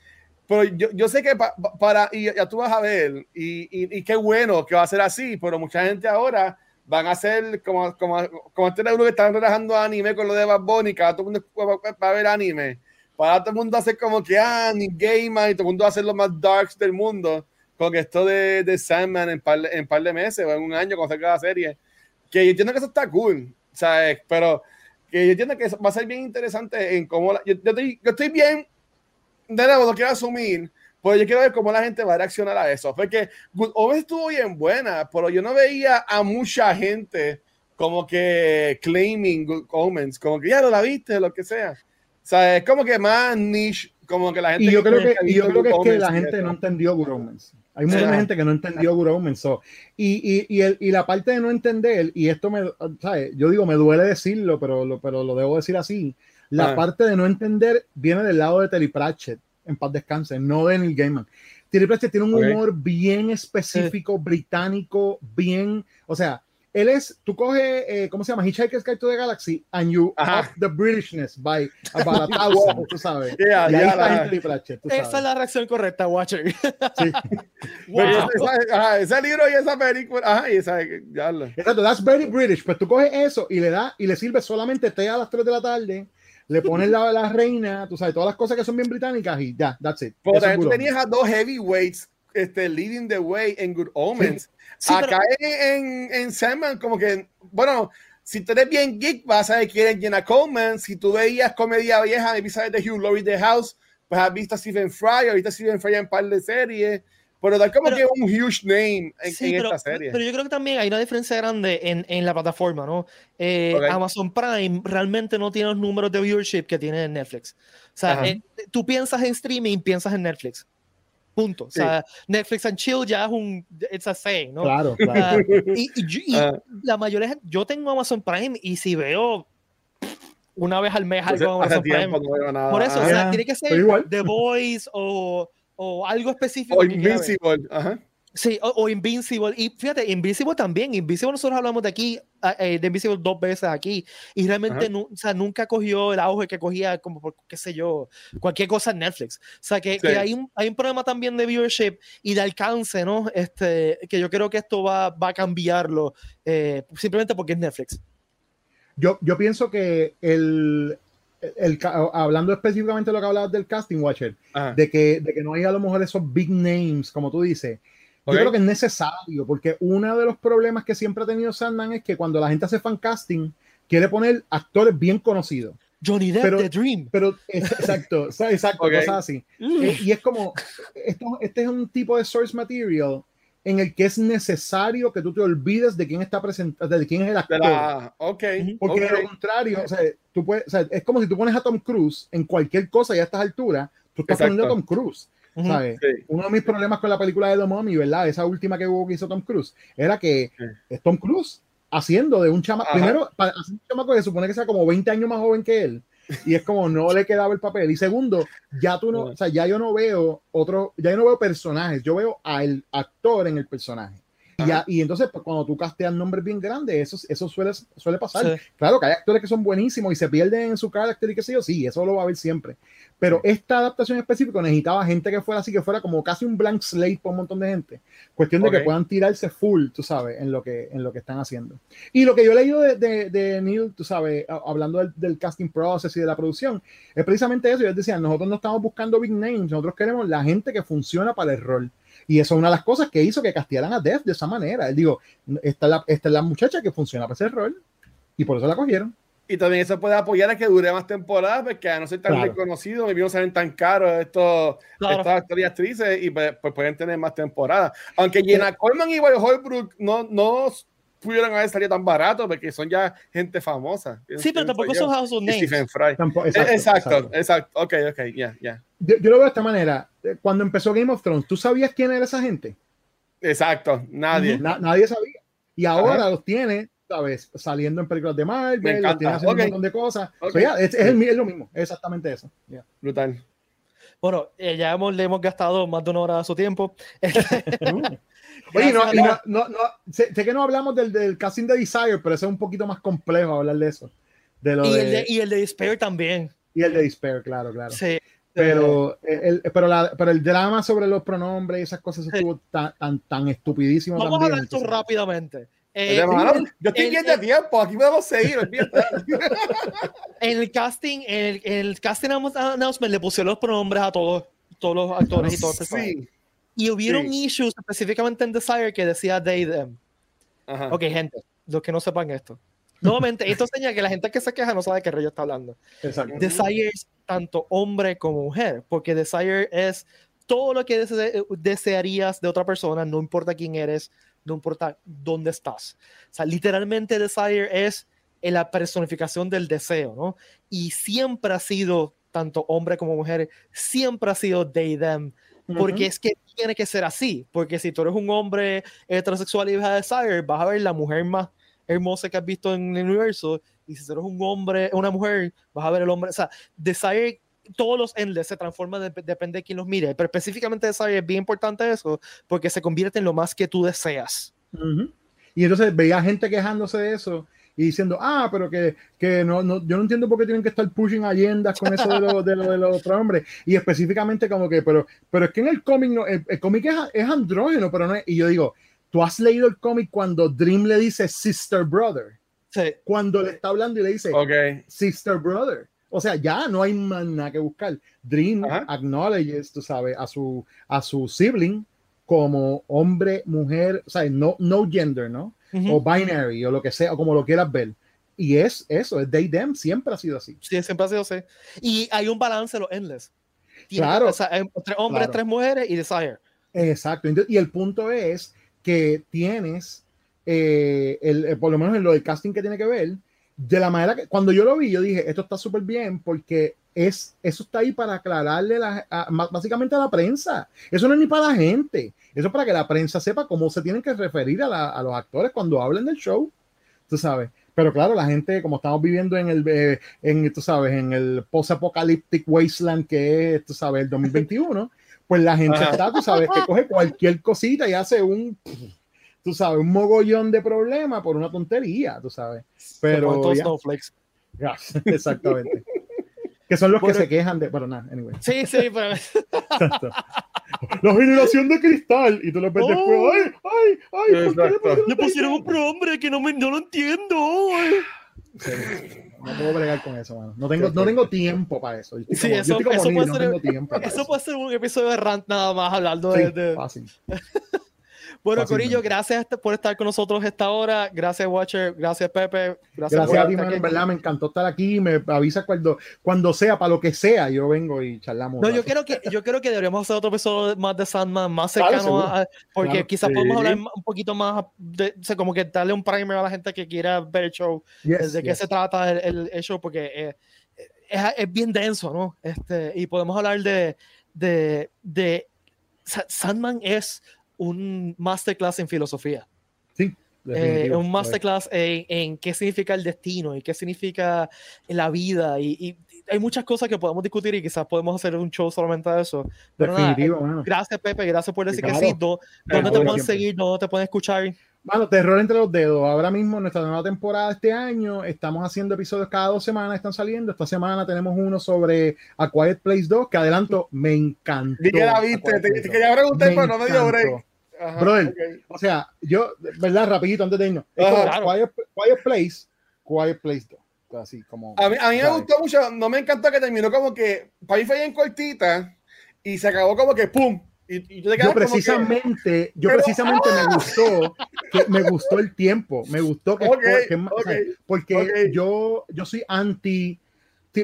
Pero yo, yo sé que para, y ya tú vas a ver, y, y, y qué bueno que va a ser así, pero mucha gente ahora van a ser como, como, como este que están relajando anime con lo de Bad Bunny, cada todo el mundo va, a ver anime. Para todo el mundo hacer como que, ah, ni gamer, y todo el mundo va a hacer lo más darks del mundo con esto de, de Sandman en par, en par de meses o en un año cuando salga la serie. Que yo entiendo que eso está cool, ¿sabes? Pero que yo entiendo que eso va a ser bien interesante en cómo. yo, yo, estoy, yo estoy bien, de nuevo, no quiero asumir pues yo quiero ver cómo la gente va a reaccionar a eso. Porque Good Omens estuvo bien buena, pero yo no veía a mucha gente como que claiming Good Omens, como que ya lo la viste, lo que sea. O sea, es como que más niche, como que la gente. Y yo creo que, yo creo que es que la gente no entendió Good Omens. Hay mucha gente que no entendió Good Omens. y, y, y, el, y, la parte de no entender, y esto me, ¿sabes? Yo digo, me duele decirlo, pero lo, pero lo debo decir así. La ah. parte de no entender viene del lado de Terry Pratchett en paz descanse, no de Neil Gaiman. Terry Pratchett tiene un humor bien específico, británico, bien, o sea, él es, tú coges, eh, ¿cómo se llama? Hitchhiker's Guide to the Galaxy, and you up the Britishness by about a *laughs* thousand, tú sabes. y ahí está Terry Pratchett, tú sabes. Esa es la reacción correcta, Watcher. Sí. *laughs* wow. esa, ese libro y esa película, ajá, y esa, ya Exacto, that's very British, pues tú coges eso y le da, y le sirve solamente té a las 3 de la tarde, le pones la, la reina, tú sabes, todas las cosas que son bien británicas y ya, that's it. Pero tú tenías a dos heavyweights este, leading the way en Good Omens. Acá en, en Sandman, como que, bueno, si tú eres bien geek, vas a ver quién es Jenna Coleman. Si tú veías comedia vieja, de de Hugh Laurie The House, pues has visto a Stephen Fry, ahorita Stephen Fry en un par de series. Pero da como que un huge name en, esta serie. Pero yo creo que también hay una diferencia grande en, en la plataforma, ¿no? Eh, Amazon Prime realmente no tiene los números de viewership que tiene Netflix. O sea, eh, tú piensas en streaming, piensas en Netflix. Punto. O sea, Netflix and chill ya es un. It's a saying, ¿no? Claro, claro. y, y, ah. la mayoría. Yo tengo Amazon Prime y si veo una vez al mes algo Amazon Prime. por eso, o sea, ah, tiene que ser The Voice o o algo específico. O Invincible, ajá. Sí, o, Invincible. Y fíjate, Invincible también. Invincible nosotros hablamos de aquí, eh, de Invincible dos veces aquí. Y realmente o sea, nunca cogió el auge que cogía, como por, qué sé yo, cualquier cosa en Netflix. O sea, que, que hay, un, hay un problema también de viewership y de alcance, ¿no? Este, que yo creo que esto va, va a cambiarlo eh, simplemente porque es Netflix. Yo, yo pienso que el, el, hablando específicamente de lo que hablabas del casting, Watcher, de que, de que no hay a lo mejor esos big names, como tú dices, yo creo que es necesario, porque uno de los problemas que siempre ha tenido Sandman es que cuando la gente hace fan casting, quiere poner actores bien conocidos. Johnny Depp, pero, The Dream. Pero, exacto, *laughs* exacto, cosas así. Mm. Eh, y es como, esto, este es un tipo de source material en el que es necesario que tú te olvides de quién está presentando, de quién es el actor. okay, Porque de lo contrario, o sea, tú puedes, o sea, es como si tú pones a Tom Cruise en cualquier cosa y a estas alturas, tú estás poniendo a Tom Cruise. ¿sabes? Uno de mis problemas con la película de The Mummy, ¿verdad? Esa última que hubo que hizo Tom Cruise, era que es Tom Cruise haciendo de un chamaco, primero, para hacer un chamaco que supone que sea como 20 años más joven que él, y es como no le quedaba el papel. Y segundo, ya tú no, o sea, ya yo no veo otro, ya yo no veo personajes, yo veo al actor en el personaje. Y, ya, y entonces, pues, cuando tú casteas nombres bien grandes, eso, eso suele, suele pasar. Claro que hay actores que son buenísimos y se pierden en su carácter y qué sé yo, sí, eso lo va a ver siempre. Pero esta adaptación específica necesitaba gente que fuera así, que fuera como casi un blank slate para un montón de gente. Cuestión de que puedan tirarse full, tú sabes, en lo que, en lo que están haciendo. Y lo que yo he leído de, de, de Neil, tú sabes, hablando del, del, casting process y de la producción, es precisamente eso. Ellos decían, nosotros no estamos buscando big names, nosotros queremos la gente que funciona para el rol. Y eso es una de las cosas que hizo que castigaran a Death de esa manera. Él digo, esta es la, esta es la muchacha que funciona para ese rol y por eso la cogieron. Y también eso puede apoyar a que dure más temporadas, porque a no ser tan claro. reconocido, y no salen tan caros estos, claro. estas actores y actrices, y pues, pues, pueden tener más temporadas. Aunque Jenna Coleman y Holbrook no, no pudieron haber salido tan barato, porque son ya gente famosa. Sí, pero tampoco son House of Names. Stephen Fry. Tampoco, exacto, exacto, exacto, exacto, Ok, ok, ya, yeah, ya. Yeah. Yo, yo, lo veo de esta manera. Cuando empezó Game of Thrones, ¿tú sabías quién era esa gente? Exacto, nadie. Na nadie sabía. Y ahora Ajá. los tiene ¿sabes? Saliendo en películas de Marvel, Me encanta. tiene haciendo okay. un montón de cosas. Okay. So, yeah, es, es, el, es, lo mismo, es exactamente eso. Yeah. Brutal. Bueno, eh, ya hemos, le hemos gastado más de una hora de su tiempo. *laughs* Oye, no, no, no, no, sé, sé, que no hablamos del, del casting de Desire, pero eso es un poquito más complejo hablar de eso. De lo y, de, el de, y el de Despair también. Y el de Despair, claro, claro. Sí. Pero el, pero, la, pero el drama sobre los pronombres y esas cosas estuvo tan, tan, tan estupidísimo Vamos también. a hablar esto rápidamente. Eh, yo estoy bien de tiempo, aquí podemos seguir. en *laughs* el casting, en el, en el casting announcement le pusieron los pronombres a todos, todos los actores y todos los sí. Y hubieron sí. issues específicamente en Desire que decía they, them. Ajá. Ok, gente, los que no sepan esto. Nuevamente, *laughs* esto señala que la gente que se queja no sabe de qué rollo está hablando. Exacto. Desire es tanto hombre como mujer, porque Desire es todo lo que dese desearías de otra persona, no importa quién eres, no importa dónde estás. O sea, literalmente Desire es la personificación del deseo, ¿no? Y siempre ha sido, tanto hombre como mujer, siempre ha sido they, them, porque uh -huh. es que tiene que ser así, porque si tú eres un hombre heterosexual y vas a Desire, vas a ver la mujer más hermosa que has visto en el universo, y si tú eres un hombre, una mujer, vas a ver el hombre, o sea, Desire todos los endless se transforman, de, depende de quién los mire, pero específicamente Desire es bien importante eso, porque se convierte en lo más que tú deseas. Uh -huh. Y entonces veía gente quejándose de eso y diciendo, ah, pero que, que no, no, yo no entiendo por qué tienen que estar pushing agendas con eso de los de, lo, de los otros hombres. Y específicamente como que, pero, pero es que en el cómic, no, el, el cómic es, es andrógeno, pero no es, y yo digo, tú has leído el cómic cuando Dream le dice sister brother. Sí. Cuando le está hablando y le dice okay. sister brother. O sea, ya no hay más nada que buscar. Dream Ajá. acknowledges, tú sabes, a su, a su sibling como hombre, mujer, o sea, no, no gender, ¿no? Uh -huh. O binary, o lo que sea, o como lo quieras ver. Y es eso, es they, them, siempre ha sido así. Sí, siempre ha sido así. Y hay un balance en los endless. Tiene, claro. O sea, tres hombres, claro. tres mujeres y desire. Exacto. Y el punto es que tienes, eh, el, eh, por lo menos en lo del casting que tiene que ver, de la manera que cuando yo lo vi, yo dije, esto está súper bien porque es, eso está ahí para aclararle la, a, básicamente a la prensa. Eso no es ni para la gente. Eso es para que la prensa sepa cómo se tienen que referir a, la, a los actores cuando hablen del show. Tú sabes. Pero claro, la gente, como estamos viviendo en el, eh, en, tú sabes, en el post-apocalyptic wasteland que es, tú sabes, el 2021, pues la gente está, tú sabes, que coge cualquier cosita y hace un tú sabes, un mogollón de problemas por una tontería, tú sabes. Pero. Ya, *laughs* exactamente. Que son los que se quejan de. Bueno, nada, anyway. Sí, sí, *laughs* pero. La generación de cristal. Y tú lo ves oh. después. ¡Ay, ay, ay! ¿por qué le pusieron, le pusieron un prohombre que no, me, no lo entiendo. Sí, no puedo bregar con eso, mano. No tengo, no tengo tiempo para eso. Sí, como, eso, eso, puede ser, no eso, eso puede ser un episodio de rant nada más hablando sí, de, de... Fácil. *laughs* Bueno, Corillo, gracias por estar con nosotros esta hora. Gracias, Watcher. Gracias, Pepe. Gracias, gracias a ti, en verdad. Me encantó estar aquí. Me avisa cuando, cuando sea, para lo que sea, yo vengo y charlamos. No, yo creo, que, yo creo que deberíamos hacer otro episodio más de Sandman, más cercano a, porque quizás podemos hablar un poquito más de, como que darle un primer a la gente que quiera ver el show, de qué se trata el, el, show, porque eh, es, es, bien denso, ¿no? Este, y podemos hablar de, de, de Sandman es un masterclass en filosofía. Sí. Eh, un masterclass en, en, qué significa el destino y qué significa la vida y, hay muchas cosas que podemos discutir y quizás podemos hacer un show solamente de eso. Pero nada, eh, gracias Pepe, gracias por decir que sí. ¿Dónde te pueden seguir? ¿Dónde te pueden escuchar? Bueno, terror entre los dedos. Ahora mismo, nuestra nueva temporada este año, estamos haciendo episodios cada dos semanas, están saliendo. Esta semana tenemos uno sobre A Quiet Place 2, que adelanto, me encantó. Vi que la viste, te, quería preguntar, pero no me dio break. Brother, o sea, yo, ¿verdad? Rapidito antes de irnos. Quiet, Place, Quiet Place 2. Así como. A mí, a mí me gustó mucho, no me encantó que terminó como que, para mí fue bien cortita y se acabó como que ¡pum! Y, yo, precisamente, yo precisamente me gustó, que me gustó el tiempo, me gustó que, porque yo, yo soy anti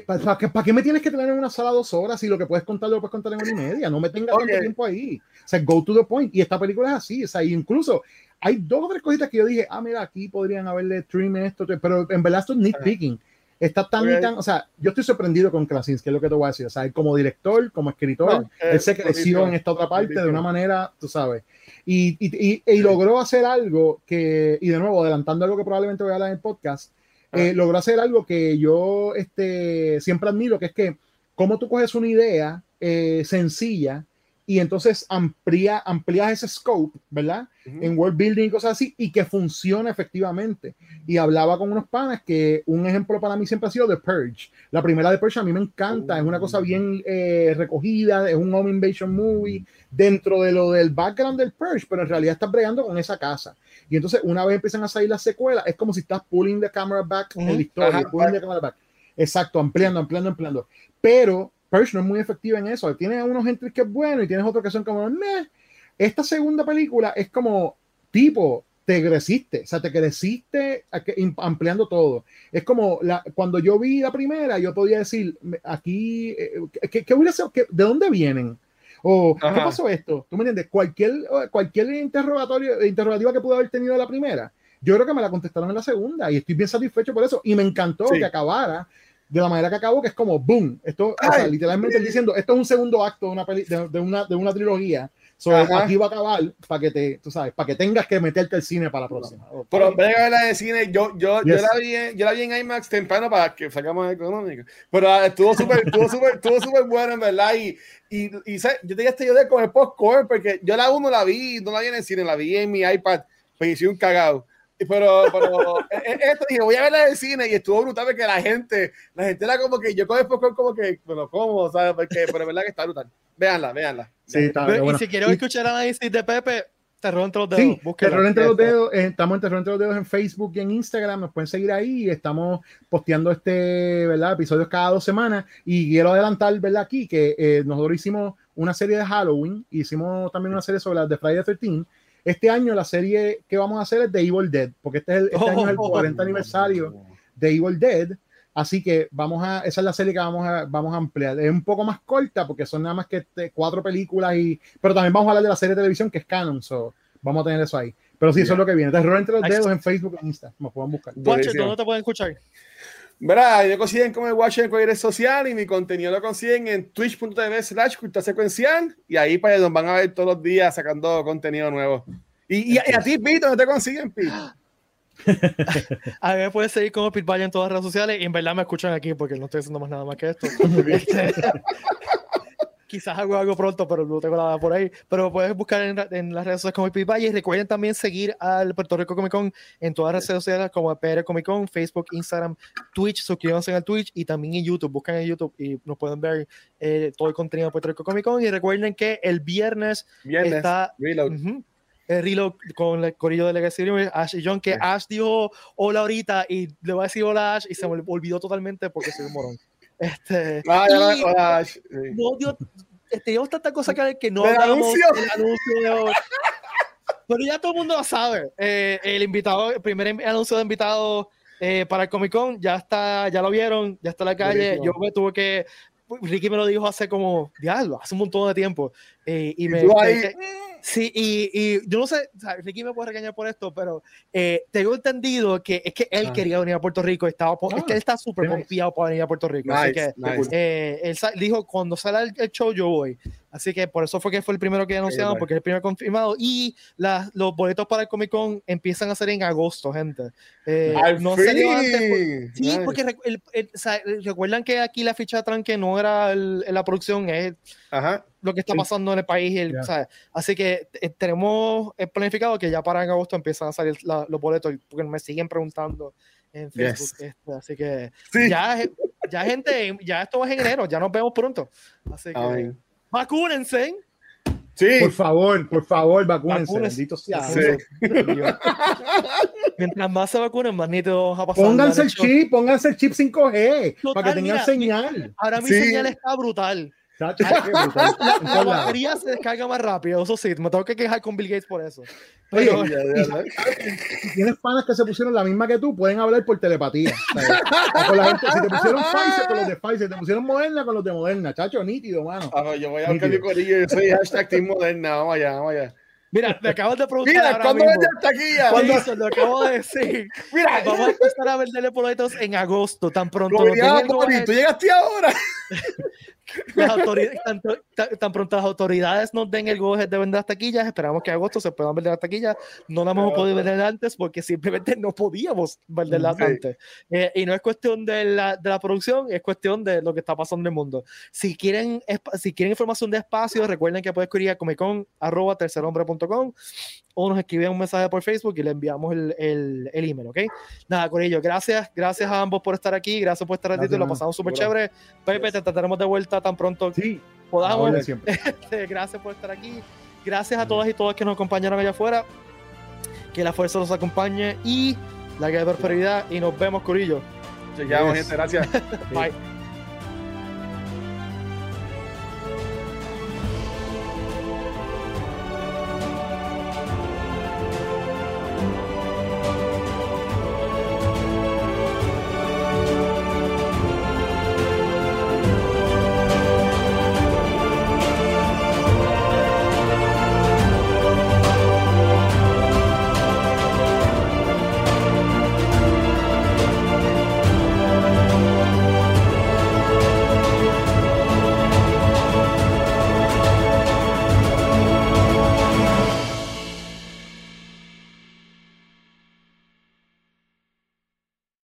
¿Para qué, ¿Para qué me tienes que tener en una sala dos horas si lo que puedes contar lo puedes contar en una y media? No me tengas tanto tiempo ahí. O sea, go to the point. Y esta película es así. O sea, incluso hay dos o tres cositas que yo dije, ah, mira, aquí podrían haberle trim esto, pero en verdad esto es nitpicking. Está tan y tan, o sea, yo estoy sorprendido con Krasinski, es lo que te voy a decir. O sea, como director, como escritor, él se creció en esta otra parte de una manera, tú sabes. Y, y, y, logró hacer algo que, y de nuevo, adelantando algo que probablemente voy a hablar en el podcast, eh, logró hacer algo que yo este, siempre admiro, que es que cómo tú coges una idea eh, sencilla y entonces amplía, amplías ese scope, ¿verdad? En world building y cosas así, y que funcione efectivamente. Y hablaba con unos panas que un ejemplo para mí siempre ha sido The Purge. La primera de Purge a mí me encanta, es una cosa oh. bien eh, recogida, es un home invasion movie dentro de lo del background del Purge, pero en realidad estás bregando con esa casa. Y entonces, una vez empiezan a salir las secuelas, es como si estás pulling the camera back en la historia, pulling the camera back. Exacto, ampliando, ampliando, ampliando. Pero Purge no es muy efectiva en eso. Tiene unos entries que es bueno y tienes otros que son como, meh. Esta segunda película es como, tipo, te creciste, o sea, te creciste ampliando todo. Es como la, cuando yo vi la primera, yo podía decir, aquí, eh, ¿qué, qué hubiera sido? ¿De dónde vienen? O, ¿qué pasó esto? ¿Tú me entiendes? Cualquier, cualquier interrogatorio, interrogativa que pudo haber tenido la primera, yo creo que me la contestaron en la segunda y estoy bien satisfecho por eso. Y me encantó que acabara de la manera que acabó, que es como boom. Esto, o sea, literalmente diciendo, esto es un segundo acto de una, peli, de, una, de una trilogía. So, aquí va a acabar para que te, tú sabes, para que tengas que meterte al cine para la próxima. Pero venga a la de cine, yo, yo, yo, la vi en, yo la vi en IMAX temprano para que sacamos económico. Pero ah, estuvo súper, estuvo súper, estuvo súper bueno, en verdad. Y, y, y yo tenía este yo de con el popcorn, porque yo la uno la vi, no la vi en el cine, la vi en mi iPad, pues hice un cagado. Pero, pero *laughs* e, e, esto dije, voy a verla en el cine y estuvo brutal porque la gente, la gente era como que yo con el popcorn como que, bueno, ¿cómo? ¿Sabes? Porque, pero es verdad que está brutal. Véanla, véanla. Sí, está Y si quiero escuchar análisis de Pepe, Terror entre los dedos. Sí, Terror entre los dedos. Eh, estamos en Terror entre los dedos en Facebook y en Instagram. Nos pueden seguir ahí. Estamos posteando este, ¿verdad? Episodios cada dos semanas. Y quiero adelantar, ¿verdad? Aquí que eh, nosotros hicimos una serie de Halloween. Hicimos también una serie sobre las de Friday the 13 este año la serie que vamos a hacer es de Evil Dead, porque este, es este año es el 40 aniversario de Evil Dead. Así que vamos a, esa es la serie que vamos a, vamos a ampliar. Es un poco más corta porque son nada más que este, cuatro películas y, pero también vamos a hablar de la serie de televisión que es canon, so vamos a tener eso ahí. Pero sí, eso es lo que viene. Terror entre los dedos en Facebook e Insta. Me pueden buscar. ¿dónde te pueden escuchar? Verá, me consiguen como el Watcher en cualquier red social y mi contenido lo consiguen en twitch.tv slash cultura secuencial y ahí pues nos van a ver todos los días sacando contenido nuevo. Y, y, a ti, Pito, ¿dónde te consiguen, Pito? *laughs* a mí me puedes seguir como Pit en todas las redes sociales y en verdad me escuchan aquí porque no estoy haciendo más nada más que esto. *laughs* quizás hago algo pronto, pero no tengo nada por ahí. Pero puedes buscar en, en las redes sociales como Pit Y recuerden también seguir al Puerto Rico Comic Con en todas las redes sociales como PR Comic Con, Facebook, Instagram, Twitch. Suscríbanse al Twitch y también en YouTube. Buscan en YouTube y nos pueden ver eh, todo el contenido de Puerto Rico Comic Con. Y recuerden que el viernes, está. Reload. el reload con el corillo de Legacy Ash y John, que Ash dijo hola ahorita y le va a decir hola Ash y se me olvidó totalmente porque soy un morón. Este, ah, ya, no, Dios, teníamos tanta cosa que, que no hablamos el anuncio de hoy. pero ya todo el mundo lo sabe. Eh, el invitado, el primer anuncio de invitado eh, para el Comic Con ya está, ya lo vieron, ya está en la calle. Yo me tuve que. Ricky me lo dijo hace como, diablo, hace un montón de tiempo. Eh, y, me. Sí, y, y, yo no sé, Ricky me puede regañar por esto, pero eh, tengo entendido que es que él ah. quería venir a Puerto Rico, estaba, es que él está súper confiado para venir a Puerto Rico. así que eh, él dijo, cuando salga el, show yo voy. Así que por eso fue que fue el primero que anunciaron, porque es el primero confirmado. Y la, los boletos para el Comic Con empiezan a ser en agosto, gente. Eh, no salió antes. sí, porque recuerdan que aquí la ficha de tranque no era la producción, es Ajá lo que está pasando en el país. El, Así que eh, tenemos planificado que ya para en agosto empiezan a salir los boletos, porque me siguen preguntando en Facebook. Este, así que ya, ya gente, ya esto es en enero, ya nos vemos pronto. Así que vacúnense. Sí. Por favor, por favor, vacúnense. Bendito sea. Mientras más se vacunen, más nítido va a pasar. Pónganse el chip, pónganse el chip 5G para que tengan señal. Ahora mi señal está brutal. La, *laughs* batería se descarga más rápido, eso sí, me tengo que quejar con Bill Gates por eso. Pero, *laughs* si tienes panas que se pusieron la misma que tú, pueden hablar por telepatía. si te pusieron Pfizer con los de Pfizer, te pusieron Moderna con los de Moderna, chacho, nítido, mano. Ah, yo voy a buscar mi corillo, yo soy hashtag Team Moderna, vamos allá, vamos allá. Mira, me acabas de preguntar. Mira, ¿cuándo vendes taquilla? ¿Cuándo se lo acabo de decir? Mira, vamos a empezar a venderle boletos en agosto, tan pronto. tú llegaste ahora. *laughs* las autoridades, tan, pronto las autoridades nos den el go de vender las taquillas, esperamos que en agosto se puedan vender las taquillas. No las hemos podido vender antes porque simplemente no podíamos venderlas antes. Eh, y no es cuestión de la, de la, producción, es cuestión de lo que está pasando en el mundo. Si quieren, si quieren información de espacio, recuerden que pueden escribir a comicon.tercerhombre.com o nos escriben un mensaje por Facebook y le enviamos el, el, el email, ¿ok? Nada, Corillo, gracias, gracias a ambos por estar aquí, gracias por estar aquí, lo pasamos súper chévere. Pepe, te trataremos de vuelta tan pronto sí, podamos. *laughs* Este, gracias por estar aquí. Gracias a todas y todos que nos acompañaron allá afuera. Que la fuerza los acompañe y la guerra de prosperidad. Y nos vemos, Corillo. Chequeamos, gente. Gracias. *laughs* Bye.